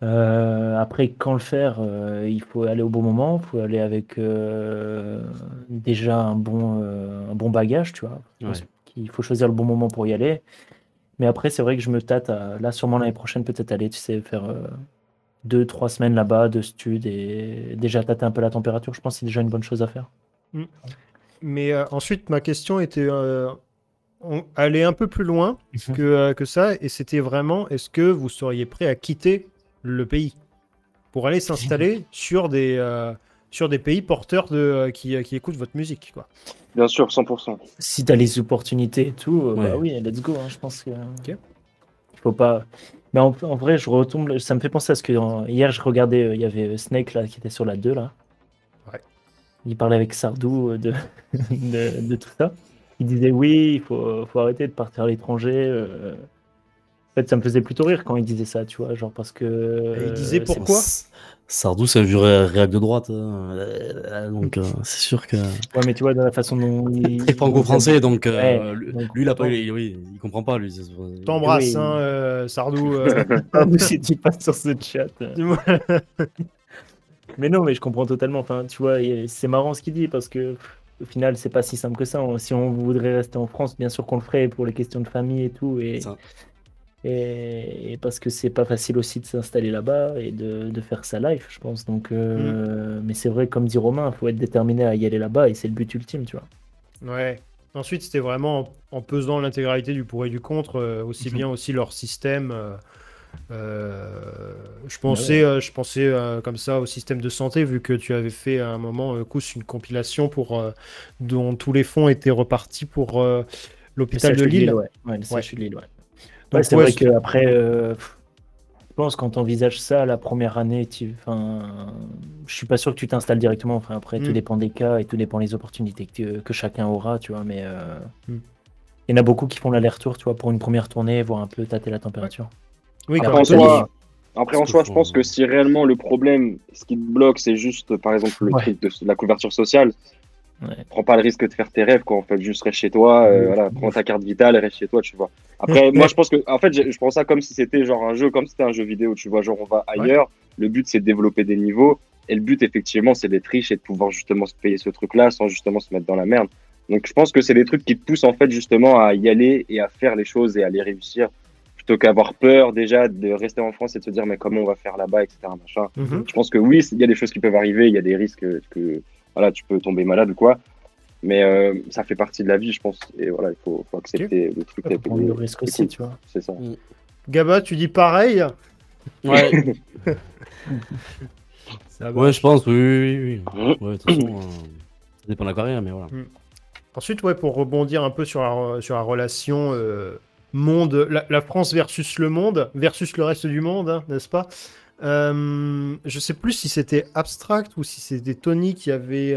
Euh, après, quand le faire, euh, il faut aller au bon moment, il faut aller avec euh, déjà un bon, euh, un bon bagage, tu vois. Ouais. qu'il faut choisir le bon moment pour y aller. Mais après, c'est vrai que je me tâte à, là, sûrement l'année prochaine, peut-être aller, tu sais, faire euh, deux, trois semaines là-bas de stud et déjà tâter un peu la température. Je pense que c'est déjà une bonne chose à faire. Mais euh, ensuite, ma question était euh, on- aller un peu plus loin que, euh, que ça, et c'était vraiment est-ce que vous seriez prêt à quitter le pays pour aller s'installer (laughs) sur des euh, sur des pays porteurs de euh, qui, qui écoutent votre musique, quoi. Bien sûr, 100%. Si tu as les opportunités et tout, euh, bah oui, let's go. hein, je pense que. Il faut pas. Mais en, en vrai, je retombe. Ça me fait penser à ce que euh, hier, je regardais, euh, il y avait euh, Snake là, qui était sur la 2 là. Ouais. Il parlait avec Sardou euh, de, (laughs) de, de tout ça. Il disait oui, il faut, faut arrêter de partir à l'étranger. euh. En fait, ça me faisait plutôt rire quand il disait ça, tu vois, genre parce que. Et il disait euh, Pourquoi? Sardou, c'est un vieux ré- réac de droite. hein. Euh, Donc, euh, c'est sûr que. Ouais, mais tu vois, dans la façon dont (laughs) il. Très franco-français, donc, euh, Ouais, lui, donc, lui, il a pas. Oui, il comprend pas, lui. T'embrasses, Oui. hein, euh, Sardou. euh, (laughs) Sardou, si tu passes sur ce chat. (laughs) Mais non, mais je comprends totalement. Enfin, tu vois, c'est marrant ce qu'il dit parce que au final, c'est pas si simple que ça. Si on voudrait rester en France, bien sûr qu'on le ferait pour les questions de famille et tout. Et, Et, parce que c'est pas facile aussi de s'installer là-bas et de, de, faire sa life, je pense. Donc, euh, mm. Mais c'est vrai, comme dit Romain, il faut être déterminé à y aller là-bas et c'est le but ultime, tu vois. Ouais. Ensuite, c'était vraiment en, pesant l'intégralité du pour et du contre, euh, aussi mhm. bien aussi leur système. Euh, je pensais, je pensais comme ça au système de santé, vu que tu avais fait à un moment, une compilation pour, dont tous les fonds étaient repartis pour l'hôpital de Lille. Ouais. ouais, le CHU de Lille, ouais c'est vrai qu'après, euh, je pense quand on envisage ça, la première année, tu... enfin, je suis pas sûr que tu t'installes directement. Enfin, après, tout mm. dépend des cas et tout dépend des opportunités que, que chacun aura, tu vois. Mais euh, mm. il y en a beaucoup qui font l'aller-retour, tu vois, pour une première tournée, voir un peu tâter la température. Oui, après, en soi, après, en soi, je pense que si réellement le problème, ce qui te bloque, c'est juste, par exemple, le truc de la couverture sociale, Prends pas le risque de faire tes rêves, quoi. En fait, juste reste chez toi, euh, voilà, prends ta carte vitale et reste chez toi, tu vois. Après, moi, je pense que, en fait, je prends ça comme si c'était genre un jeu, comme si c'était un jeu vidéo, tu vois. Genre, on va ailleurs. Le but, c'est de développer des niveaux. Et le but, effectivement, c'est d'être riche et de pouvoir justement se payer ce truc-là sans justement se mettre dans la merde. Donc, je pense que c'est des trucs qui te poussent, en fait, justement, à y aller et à faire les choses et à les réussir plutôt qu'avoir peur déjà de rester en France et de se dire mais comment on va faire là-bas, etc. Machin. Mhm. Je pense que oui, il y a des choses qui peuvent arriver, il y a des risques que, voilà, tu peux tomber malade ou quoi. Mais euh, ça fait partie de la vie, je pense. Et voilà, il faut, accepter le truc. Ouais, prendre le risque aussi, tu vois. C'est ça. Mm. Gaba, tu dis pareil Ouais. (laughs) ouais, je pense, oui, oui, oui. Ouais, de toute façon, euh, ça dépend de la carrière, mais voilà. Mm. Ensuite, ouais, pour rebondir un peu sur la, sur la relation euh, monde, la, France versus le monde, versus le reste du monde, hein, n'est-ce pas? Euh, Je sais plus si c'était abstract ou si c'était Tony qui avait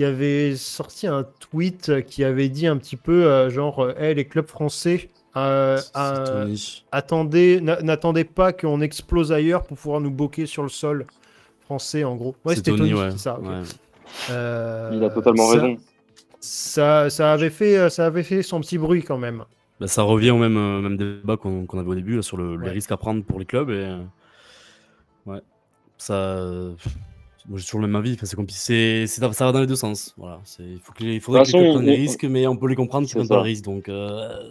qui avait sorti un tweet qui avait dit un petit peu euh, genre, hey, les clubs français, euh, attendez, n'attendez pas qu'on explose ailleurs pour pouvoir nous boquer sur le sol français, en gros. Ouais, c'était Tony, ouais. ça. Euh, Il a totalement raison. Ça, ça, avait fait, ça avait fait son petit bruit quand même. Bah, ça revient au même, même débat qu'on avait au début sur le, les risques à prendre pour les clubs. Et, ça moi, j'ai toujours le même avis. c'est compliqué. ça va dans les deux sens. Voilà. Il, faut que, il faudrait que les prennent des risques, mais on peut les comprendre s'ils prennent pas le risque. Donc, euh,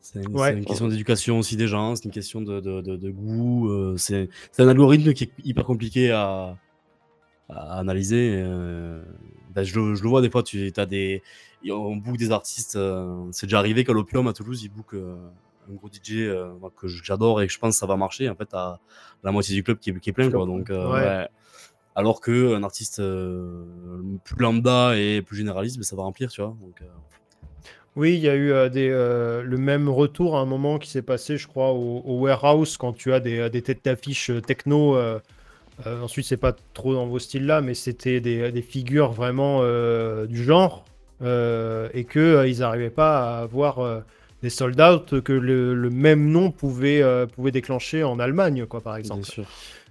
c'est une, question d'éducation aussi des gens. C'est une question de, de, de, goût. Euh, c'est un algorithme qui est hyper compliqué à, à analyser. Euh, ben, je, le, je, le, vois des fois. Tu as des, on book des artistes. c'est déjà arrivé qu'à l'Opium à Toulouse, ils bookent un gros DJ que j'adore et que je pense que ça va marcher. En fait, à la moitié du club qui est, qui est plein. Quoi, donc, euh, ouais. Alors qu'un artiste euh, plus lambda et plus généraliste, ben, ça va remplir, tu vois. Donc, euh. Oui, il y a eu des, le même retour à un moment qui s'est passé, je crois, au, warehouse quand tu as des, des têtes d'affiche techno. ensuite, c'est pas trop dans vos styles là, mais c'était des, des, figures vraiment du genre et que ils n'arrivaient pas à avoir des sold que le, même nom pouvait, euh, pouvait déclencher en Allemagne, quoi, par exemple.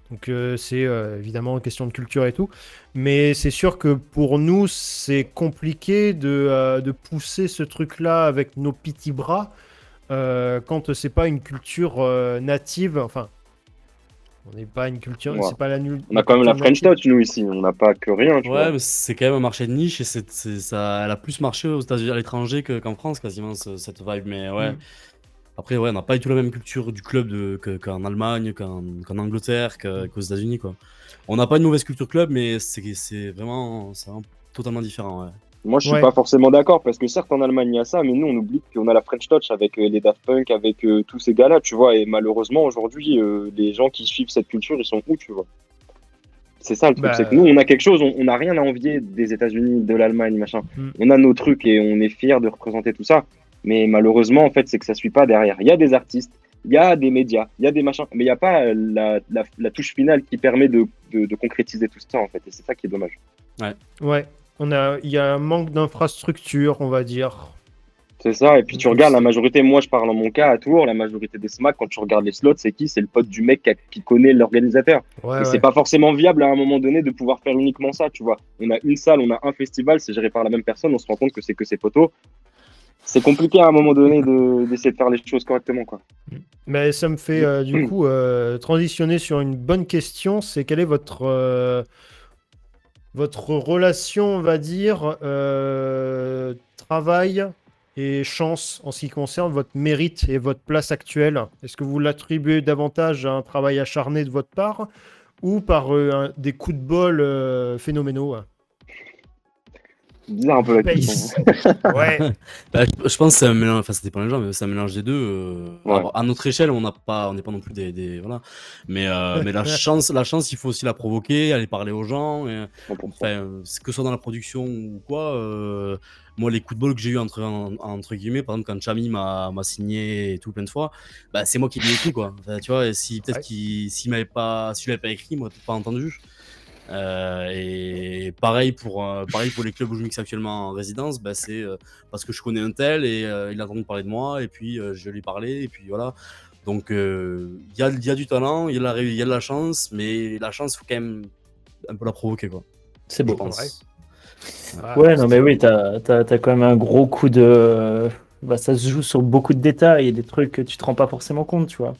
Donc euh, c'est euh, évidemment une question de culture et tout. Mais c'est sûr que pour nous, c'est compliqué de, de, pousser ce truc-là avec nos petits bras quand c'est pas une culture native. Enfin, on n'est pas une culture, c'est pas la nulle. On a quand même la French Touch, nous, ici. On n'a pas que rien. Tu ouais, mais c'est quand même un marché de niche et c'est, ça, elle a plus marché aux États-Unis à l'étranger qu'en France, quasiment, cette vibe. Mais ouais. Mm. Après, ouais, on n'a pas du tout la même culture du club de, qu'en Allemagne, qu'en, Angleterre, mm. qu'aux États-Unis, quoi. On n'a pas une mauvaise culture club, mais c'est, c'est vraiment, c'est vraiment totalement différent, ouais. Moi, je suis pas forcément d'accord parce que certes, en Allemagne, il y a ça, mais nous, on oublie qu'on a la French Touch avec euh, les Daft Punk, avec euh, tous ces gars-là, tu vois. Et malheureusement, aujourd'hui, euh, les gens qui suivent cette culture, ils sont où, tu vois? C'est ça le truc, c'est que nous, on a quelque chose, on n'a rien à envier des États-Unis, de l'Allemagne, machin. Mm. On a nos trucs et on est fiers de représenter tout ça. Mais malheureusement, en fait, c'est que ça suit pas derrière. Il y a des artistes, il y a des médias, il y a des machins, mais il n'y a pas la, la, touche finale qui permet de, de, de concrétiser tout ça, en fait. Et c'est ça qui est dommage. Ouais. Ouais, a, il y a un manque d'infrastructure, on va dire. C'est ça, et puis tu regardes la majorité, moi je parle en mon cas à Tours, la majorité des SMAC, quand tu regardes les slots, c'est qui? C'est le pote du mec qui, connaît l'organisateur. et c'est pas forcément viable à un moment donné de pouvoir faire uniquement ça, tu vois. On a une salle, on a un festival, c'est géré par la même personne, on se rend compte que c'est que ses potos. C'est compliqué à un moment donné d'essayer de, faire les choses correctement, quoi. Mais ça me fait euh, du (clears throat) coup euh, transitionner sur une bonne question, c'est quel est votre. Euh, votre relation, on va dire, euh, travail et chance en ce qui concerne votre mérite et votre place actuelle. Est-ce que vous l'attribuez davantage à un travail acharné de votre part ou par euh, des coups de bol phénoménaux bizarre un peu la question. (laughs) ouais. Bah, je, pense que c'est un mélange, enfin ça dépend des gens, mais c'est un mélange des deux. Euh, à notre échelle, on n'a pas, on n'est pas non plus des, des voilà. Mais, euh, mais la (laughs) chance, la chance, il faut aussi la provoquer, aller parler aux gens. Et, enfin, que ce soit dans la production ou quoi. Euh, moi, les coups de bol que j'ai eu entre, entre guillemets, par exemple, quand Chami m'a signé et tout plein de fois, bah, c'est moi qui ai écrit quoi. tu vois, et si peut-être qu'il s'il m'avait pas, si pas écrit, moi, pas entendu. Euh, et pareil pour, euh, pareil pour les clubs où je mixe actuellement en résidence, bah, c'est euh, parce que je connais un tel et il a entendu parler de moi et puis je lui ai parlé et puis voilà. Donc il y, a, y, a, du talent, il y, a y a de la chance, mais la chance, il faut quand même un peu la provoquer. quoi. C'est beau. Ouais. ouais, non, mais oui, t'as as, as, quand même un gros coup de. Bah, ça se joue sur beaucoup de détails et des trucs que tu te rends pas forcément compte, tu vois.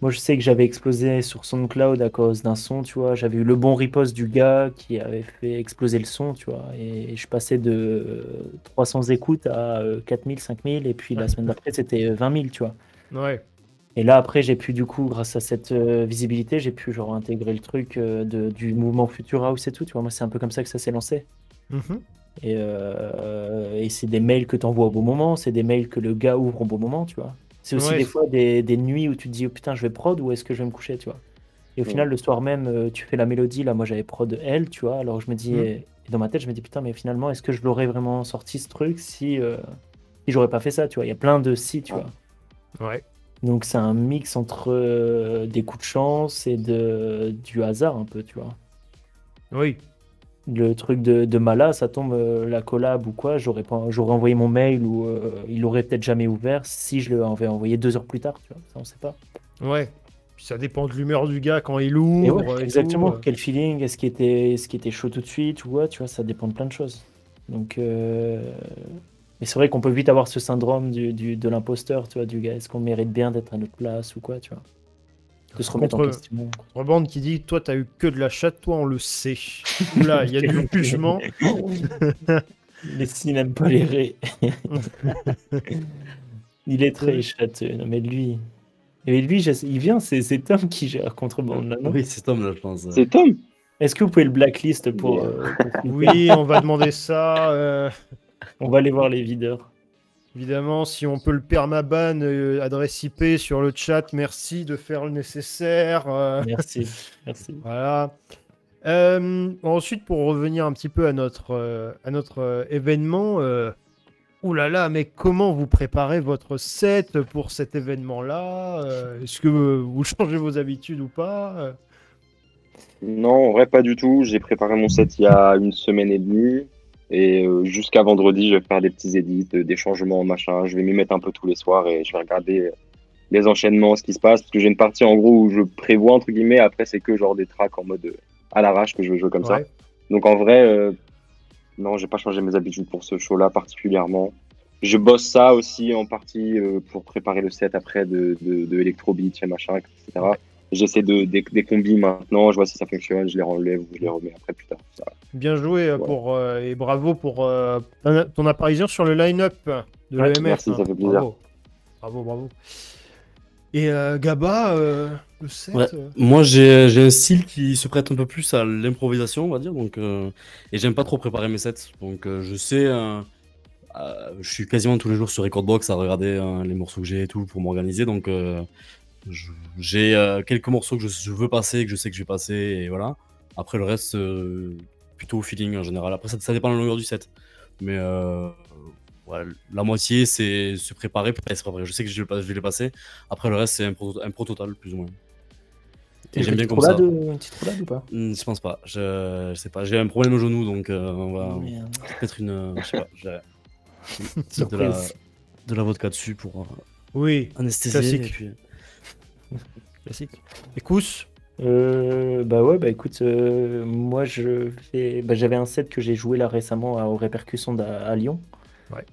Moi, je sais que j'avais explosé sur SoundCloud à cause d'un son, tu vois. J'avais eu le bon riposte du gars qui avait fait exploser le son, tu vois. Et je passais de 300 écoutes à 4000, euh, 5000. Et puis la semaine d'après, c'était 20 000, tu vois. Ouais. Et là, après, j'ai pu, du coup, grâce à cette euh, visibilité, j'ai pu genre intégrer le truc euh, de, du mouvement Future House et tout, tu vois. Moi, c'est un peu comme ça que ça s'est lancé. Mm-hmm. Et, et c'est des mails que tu envoies au bon moment, c'est des mails que le gars ouvre au bon moment, tu vois. C'est aussi des fois des, des, nuits où tu te dis oh, putain je vais prod ou est-ce que je vais me coucher tu vois. Et au final le soir même euh, tu fais la mélodie là moi j'avais prod elle tu vois alors je me dis mm. et dans ma tête je me dis putain mais finalement est-ce que je l'aurais vraiment sorti ce truc si euh, si j'aurais pas fait ça tu vois il y a plein de si tu vois. Ouais. Donc c'est un mix entre euh, des coups de chance et de du hasard un peu tu vois. Oui le truc de, de Mala, ça tombe euh, la collab ou quoi, j'aurais pas, j'aurais envoyé mon mail ou euh, il aurait peut-être jamais ouvert si je l'avais envoyé deux heures plus tard, tu vois, ça on sait pas. Ouais. ça dépend de l'humeur du gars quand il ouvre. exactement. Quel feeling, est-ce qu'il était, est-ce était chaud tout de suite ou quoi, tu vois, ça dépend de plein de choses. Donc, euh, mais c'est vrai qu'on peut vite avoir ce syndrome du, du de l'imposteur, tu vois, du gars, est-ce qu'on mérite bien d'être à notre place ou quoi, tu vois de se remettre contre, en question. qui dit Toi, t'as eu que de la chatte, toi, on le sait. Là, il y a du (laughs) jugement. (laughs) les raies. (laughs) il est très châteux. Non, mais lui. Et lui, il vient, c'est Tom qui gère Contrebande là, non Oui, c'est Tom là, je pense. C'est Tom Est-ce que vous pouvez le blacklist pour. Euh, oui, on va demander ça. Euh. On va aller voir les videurs. Évidemment, si on peut le permaban, euh, adresse IP sur le chat, merci de faire le nécessaire. Euh. Merci, (laughs) merci. Voilà. Euh, ensuite, pour revenir un petit peu à notre, à notre événement, Ouh là là, mais comment vous préparez votre set pour cet événement-là Est-ce que vous changez vos habitudes ou pas Non, en vrai, pas du tout. J'ai préparé mon set il y a une semaine et demie. Et euh, jusqu'à vendredi, je vais faire des petits édits, euh, des changements, machin. Je vais m'y mettre un peu tous les soirs et je vais regarder euh, les enchaînements, ce qui se passe. Parce que j'ai une partie en gros où je prévois, entre guillemets. Après, c'est que genre des tracks en mode à l'arrache que je vais jouer comme ça. Donc en vrai, euh, non, j'ai pas changé mes habitudes pour ce show-là particulièrement. Je bosse ça aussi en partie pour préparer le set après de, de, de Electrobeat et machin, etc. J'essaie de, des, des, combis maintenant, je vois si ça fonctionne, je les relève ou je les remets après plus tard. Bien joué euh, pour, euh, et bravo pour euh, ton apparition sur le line-up de l'EMF. Merci, ça fait plaisir. Bravo, bravo. Et Gaba, le set Moi, j'ai un style qui se prête un peu plus à l'improvisation, on va dire. Donc, et j'aime pas trop préparer mes sets. Donc, je sais. je suis quasiment tous les jours sur Recordbox à regarder les morceaux que j'ai et tout pour m'organiser. Donc, j'ai euh, quelques morceaux que je, veux passer, que je sais que je vais passer, et voilà. Après, le reste, euh, plutôt au feeling en général. Après, ça, ça, dépend de la longueur du set. Mais euh, la moitié, c'est se préparer, Je sais que je vais, le passer. Après, le reste, c'est un, pro, total, plus ou moins. Et j'aime bien comme ça. Une petite roulade ou pas? Hmm, Je pense pas. Je, sais pas. J'ai un problème au genou, donc on va oh, mettre une. je sais pas. (laughs) de, la, de la vodka dessus pour oui, anesthésier. Et puis... (laughs) Classique. Et Kous? Euh, bah ouais, bah écoute, euh, moi je fais, bah, j'avais un set que j'ai joué là récemment à, aux répercussions à, Lyon, ouais.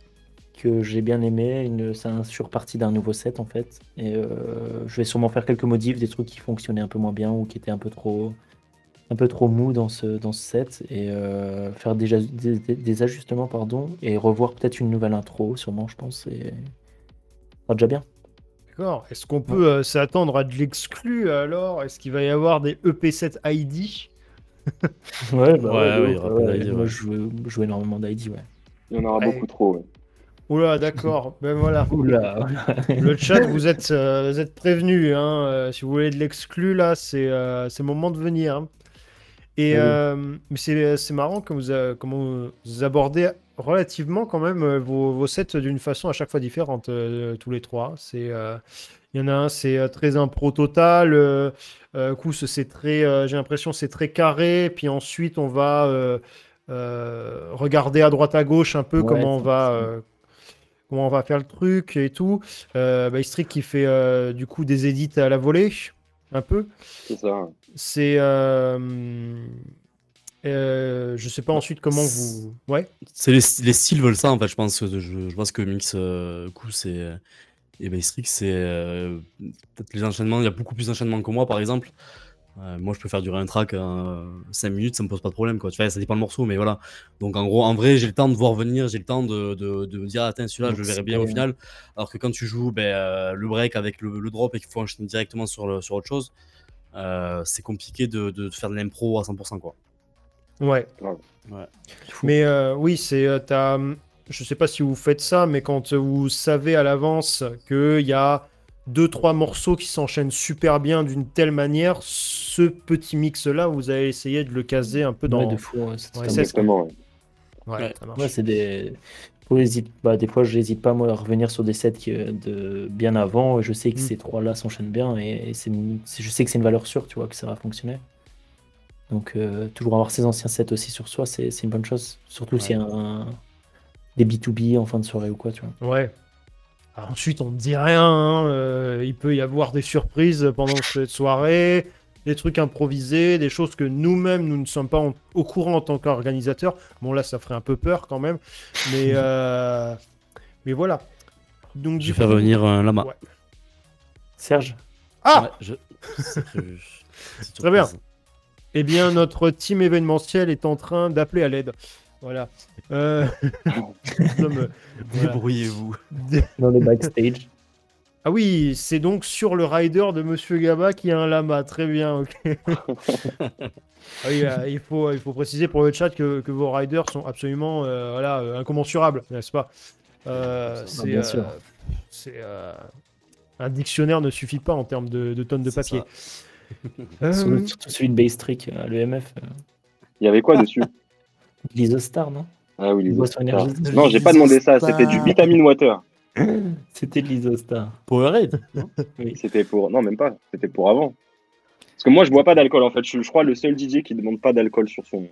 que j'ai bien aimé. Une, c'est un surparti d'un nouveau set en fait, et euh, je vais sûrement faire quelques modifs, des trucs qui fonctionnaient un peu moins bien ou qui étaient un peu trop, un peu trop mou dans ce, dans ce set et faire déjà des, des- des ajustements pardon, et revoir peut-être une nouvelle intro, sûrement, je pense. Et... Ça sera déjà bien. D'accord. Est-ce qu'on peut euh, s'attendre à de l'exclu alors? Est-ce qu'il va y avoir des E EP7 ID Ouais, bah Ouais, il y aura ouais, plein d'ID, Moi, ouais. je joue, je joue énormément d'ID, ouais. Il y en aura Ouais. beaucoup trop. ouais. Oula, d'accord. ben voilà. (laughs) Oula, Le chat, vous êtes, euh, vous êtes prévenus. Hein. euh, si vous voulez de l'exclu, là, c'est euh, c'est le moment de venir. hein. Et Ah oui. euh, mais c'est c'est marrant que vous, euh, comment vous abordez relativement quand même euh, vos, vos sets d'une façon à chaque fois différente, euh, tous les trois. C'est euh, il y en a un, c'est très impro total. Euh, c'est très, euh, j'ai l'impression, c'est très carré. Puis ensuite, on va euh, euh, regarder à droite à gauche un peu Ouais, comment on va. euh, comment on va faire le truc et tout. Euh, bah, qui fait euh, du coup des édits à la volée, un peu. C'est ça. C'est. Euh, euh, je sais pas ensuite comment vous. Ouais. C'est les, les styles veulent ça en fait. Je pense que je, je pense que mix euh, coup c'est et ben Strix c'est euh, peut-être les enchaînements. Il y a beaucoup plus d'enchaînements que moi par exemple. Euh, moi je peux faire durer un track 5 minutes, ça me pose pas de problème quoi. Tu vois, ça dépend le morceau, mais voilà. Donc en gros, en vrai, j'ai le temps de voir venir, j'ai le temps de, de, dire attends celui-là je le verrai bien au final. Alors que quand tu joues ben, euh, le break avec le, le drop et qu'il faut enchaîner directement sur, le, sur autre chose, euh, c'est compliqué de, de faire de l'impro à 100% quoi. Ouais. Ouais. Mais euh, oui, c'est. euh, t'as, hum, je sais pas si vous faites ça, mais quand vous savez à l'avance qu'il y a deux trois morceaux qui s'enchaînent super bien d'une telle manière, ce petit mix là, vous allez essayer de le caser un peu dans. Ouais, de fou. ouais, c'est Ouais, c'est- Exactement. ouais. Ouais, Ouais. ça marche. Ouais, c'est des. Bah, des fois, j'hésite pas moi à revenir sur des sets qui, euh, de bien avant. Et je sais que Mm. ces trois-là s'enchaînent bien et, et je sais que c'est une valeur sûre, tu vois, que ça va fonctionner. Donc, euh, toujours avoir ces anciens sets aussi sur soi, c'est, c'est une bonne chose. Surtout s'il y a un, des B2B en fin de soirée ou quoi, tu vois. Ouais. Alors ensuite, on ne dit rien. hein, euh, il peut y avoir des surprises pendant cette soirée, des trucs improvisés, des choses que nous-mêmes, nous ne sommes pas en- au courant en tant qu'organisateurs. Bon, là, ça ferait un peu peur quand même. Mais, (laughs) euh, mais voilà. Donc, Je vais faire coup- venir un lama. Ouais. Serge, Ah Ouais, je- Très bien. Eh bien, notre team événementiel est en train d'appeler à l'aide. Voilà. Euh, (laughs) voilà. Débrouillez-vous. dans le backstage. Ah oui, c'est donc sur le rider de Monsieur Gaba qui a un lama. Très bien, ok. (laughs) Ah oui, euh, il, faut, il faut préciser pour le chat que, que vos riders sont absolument euh, voilà, incommensurables, n'est-ce pas? Euh, C'est bien sûr. euh, c'est, euh, un dictionnaire ne suffit pas en termes de, de tonnes de papier. ça. Euh, Surtout celui de Base Trick à l'EMF. euh, Il y avait quoi dessus L'Isostar, non? Ah oui, énergétique. Non, j'ai pas demandé ça. C'était du Vitamin Water. (laughs) C'était de l'Isostar. Powerade. C'était pour. Non, même pas. C'était pour avant. Parce que moi, je bois pas d'alcool en fait. Je suis, je crois, le seul DJ qui demande pas d'alcool sur son,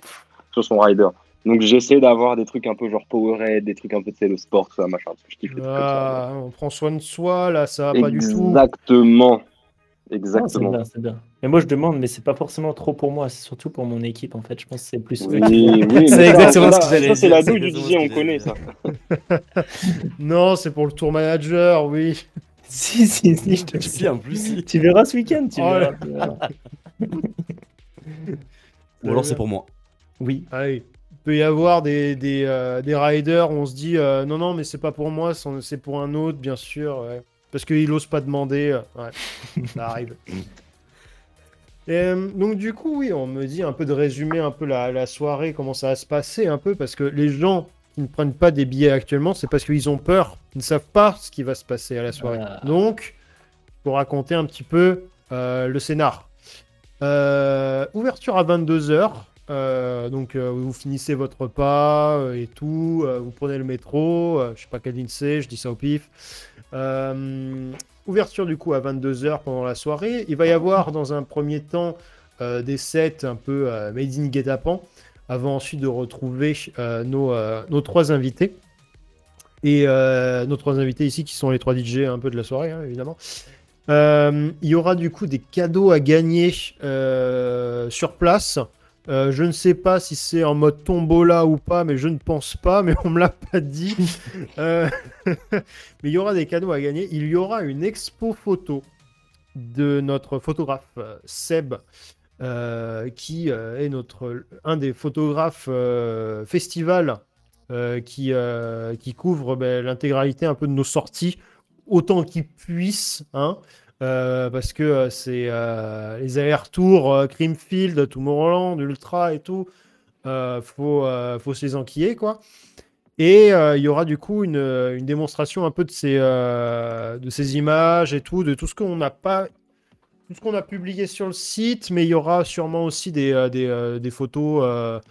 sur son rider. Donc j'essaie d'avoir des trucs un peu genre Powerade, des trucs un peu, tu sais, le sport, tout ça, machin. Parce que je kiffe les trucs comme ça. ah, on prend soin de soi, là, ça va pas du tout. Exactement. Ah, c'est Exactement. bien, c'est bien. Mais moi, je demande, mais c'est pas forcément trop pour moi, c'est surtout pour mon équipe, en fait. Je pense que c'est plus. Oui, oui, (laughs) C'est exactement ça, ce que j'allais Ça, c'est dire, la douille du DJ, on connaît ça. (laughs) Non, c'est pour le tour manager, oui. (laughs) si, si, si, je te dis en plus. si. Tu verras ce week-end, tu Oh verras. là. tu verras. Ou alors c'est pour moi. Oui. Il peut y avoir des, des, euh, des riders où on se dit euh, non, non, mais c'est pas pour moi, c'est pour un autre, bien sûr. ouais. Parce qu'il ose pas demander. euh, Ouais, (laughs) ça arrive. Et, euh, donc, du coup, oui, on me dit un peu de résumer un peu la, la soirée, comment ça va se passer un peu, parce que les gens qui ne prennent pas des billets actuellement, c'est parce qu'ils ont peur, ils ne savent pas ce qui va se passer à la soirée. Ah. Donc, pour raconter un petit peu euh, le scénar. Euh, ouverture à 22h. donc, euh, vous finissez votre repas et tout. vous prenez le métro. je sais pas quelle ligne c'est, je dis ça au pif. Euh, ouverture du coup à 22h pendant la soirée. Il va y avoir dans un premier temps euh, des sets un peu euh, made in guet-apens avant ensuite de retrouver nos, trois invités. Et nos trois invités ici qui sont les trois DJ un peu de la soirée, hein, évidemment. Il y aura du coup des cadeaux à gagner sur place. Euh, je ne sais pas si c'est en mode tombola ou pas, mais je ne pense pas, mais on me l'a pas dit. (laughs) Euh, (laughs) mais il y aura des cadeaux à gagner. Il y aura une expo photo de notre photographe euh, Seb qui est notre, un des photographes festival qui, qui couvre ben, l'intégralité un peu de nos sorties, autant qu'il puisse. Hein, parce que c'est les allers-retours, Creamfield, Tomorrowland, Ultra et tout. faut, faut se les enquiller, quoi. Et euh, il y aura du coup une, une, démonstration un peu de ces, euh, de ces images et tout, de tout ce qu'on n'a pas, tout ce qu'on a publié sur le site, mais il y aura sûrement aussi des, euh, des, des photos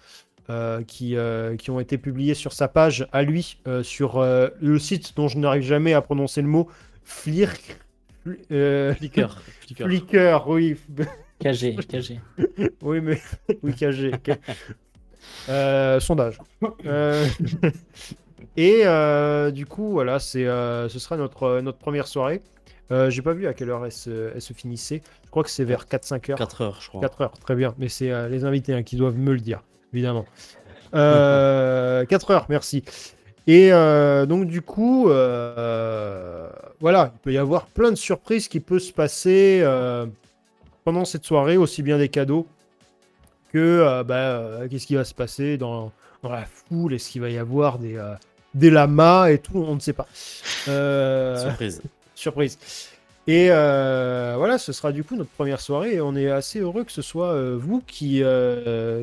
qui, qui ont été publiées sur sa page à lui, sur le site dont je n'arrive jamais à prononcer le mot, Flirk. (laughs) Flickr. Flickr, oui. KG, KG. (laughs) oui, mais oui, KG. Euh, sondage. Euh, (laughs) et euh, du coup, voilà, c'est, ce sera notre, notre première soirée. J'ai pas vu à quelle heure elle se, elle se finissait. Je crois que c'est vers 4-5 heures. 4 heures, je crois. 4 heures, très bien. Mais c'est les invités hein, qui doivent me le dire, évidemment. 4 heures, merci. Et donc du coup, voilà, il peut y avoir plein de surprises qui peuvent se passer pendant cette soirée, aussi bien des cadeaux que euh, bah, euh, qu'est-ce qui va se passer dans, dans la foule? Est-ce qu'il va y avoir des, euh, des lamas et tout? On ne sait pas. surprise. (laughs) Surprise. Et voilà, ce sera du coup notre première soirée et on est assez heureux que ce soit vous qui,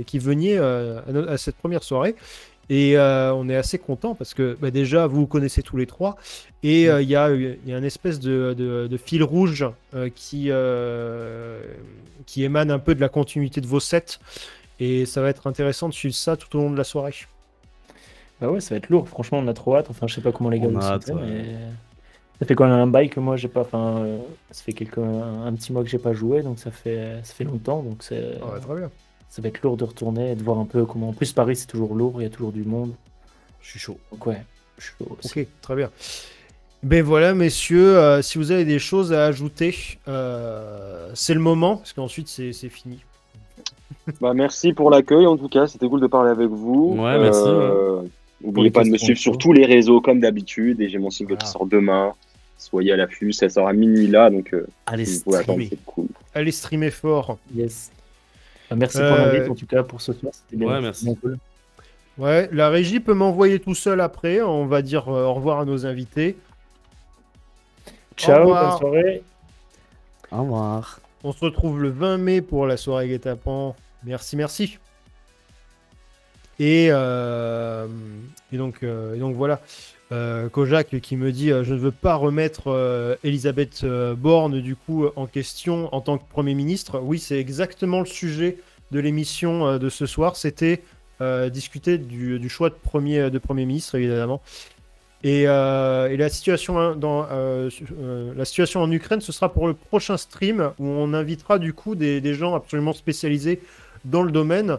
qui veniez à, cette première soirée. Et on est assez content parce que bah, déjà, vous vous connaissez tous les trois. Et il y, a, y a une espèce de, de, de fil rouge qui, qui émane un peu de la continuité de vos sets. Et ça va être intéressant de suivre ça tout au long de la soirée. Bah ouais, ça va être lourd. Franchement, on a trop hâte. Enfin, je sais pas comment les gars vont mais ça fait quand même un bail que moi j'ai pas. Enfin, euh, ça fait quelques un, petit mois que j'ai pas joué, donc ça fait ça fait longtemps. Donc c'est. Ouais, très bien. Ça va être lourd de retourner et de voir un peu comment. En plus, Paris c'est toujours lourd. Il y a toujours du monde. Je suis chaud. Donc ouais, je suis chaud. Ok, très bien. Ben voilà, messieurs, euh, si vous avez des choses à ajouter, euh, c'est le moment, parce qu'ensuite c'est fini. (laughs) Bah, merci pour l'accueil, en tout cas, c'était cool de parler avec vous. Ouais, merci. Euh, n'oubliez pas de me suivre sur tous les réseaux, comme d'habitude, et j'ai mon single qui sort demain. Soyez à l'affût, ça sort à minuit là, donc allez streamer. cool. Allez streamer fort. Yes. Merci pour l'invite, en tout cas, pour ce soir. C'était bien, ouais, merci. cool. Ouais, la régie peut m'envoyer tout seul après. On va dire au revoir à nos invités. Ciao, bonne soirée. Au revoir. On se retrouve le 20 mai pour la soirée guet-apens. Merci, merci. Et, euh, et, donc, euh, donc voilà. Euh, Kojak qui me dit je ne veux pas remettre Elisabeth Borne du coup en question en tant que Premier ministre. Oui, c'est exactement le sujet de l'émission de ce soir. C'était discuter du, choix de premier, de premier ministre, évidemment. Euh, et, la, situation hein, dans, euh, euh, la situation en Ukraine, ce sera pour le prochain stream où on invitera du coup des, gens absolument spécialisés dans le domaine,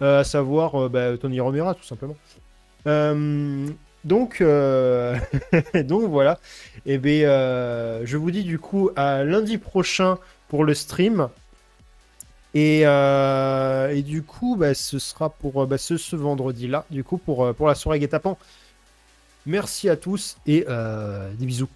à savoir bah, Tony Romera tout simplement. Donc, (laughs) donc voilà. Et eh bien, je vous dis du coup à lundi prochain pour le stream. Et, et du coup, bah, ce sera pour bah, ce, vendredi-là, du coup, pour, pour la soirée guet Merci à tous et euh, des bisous.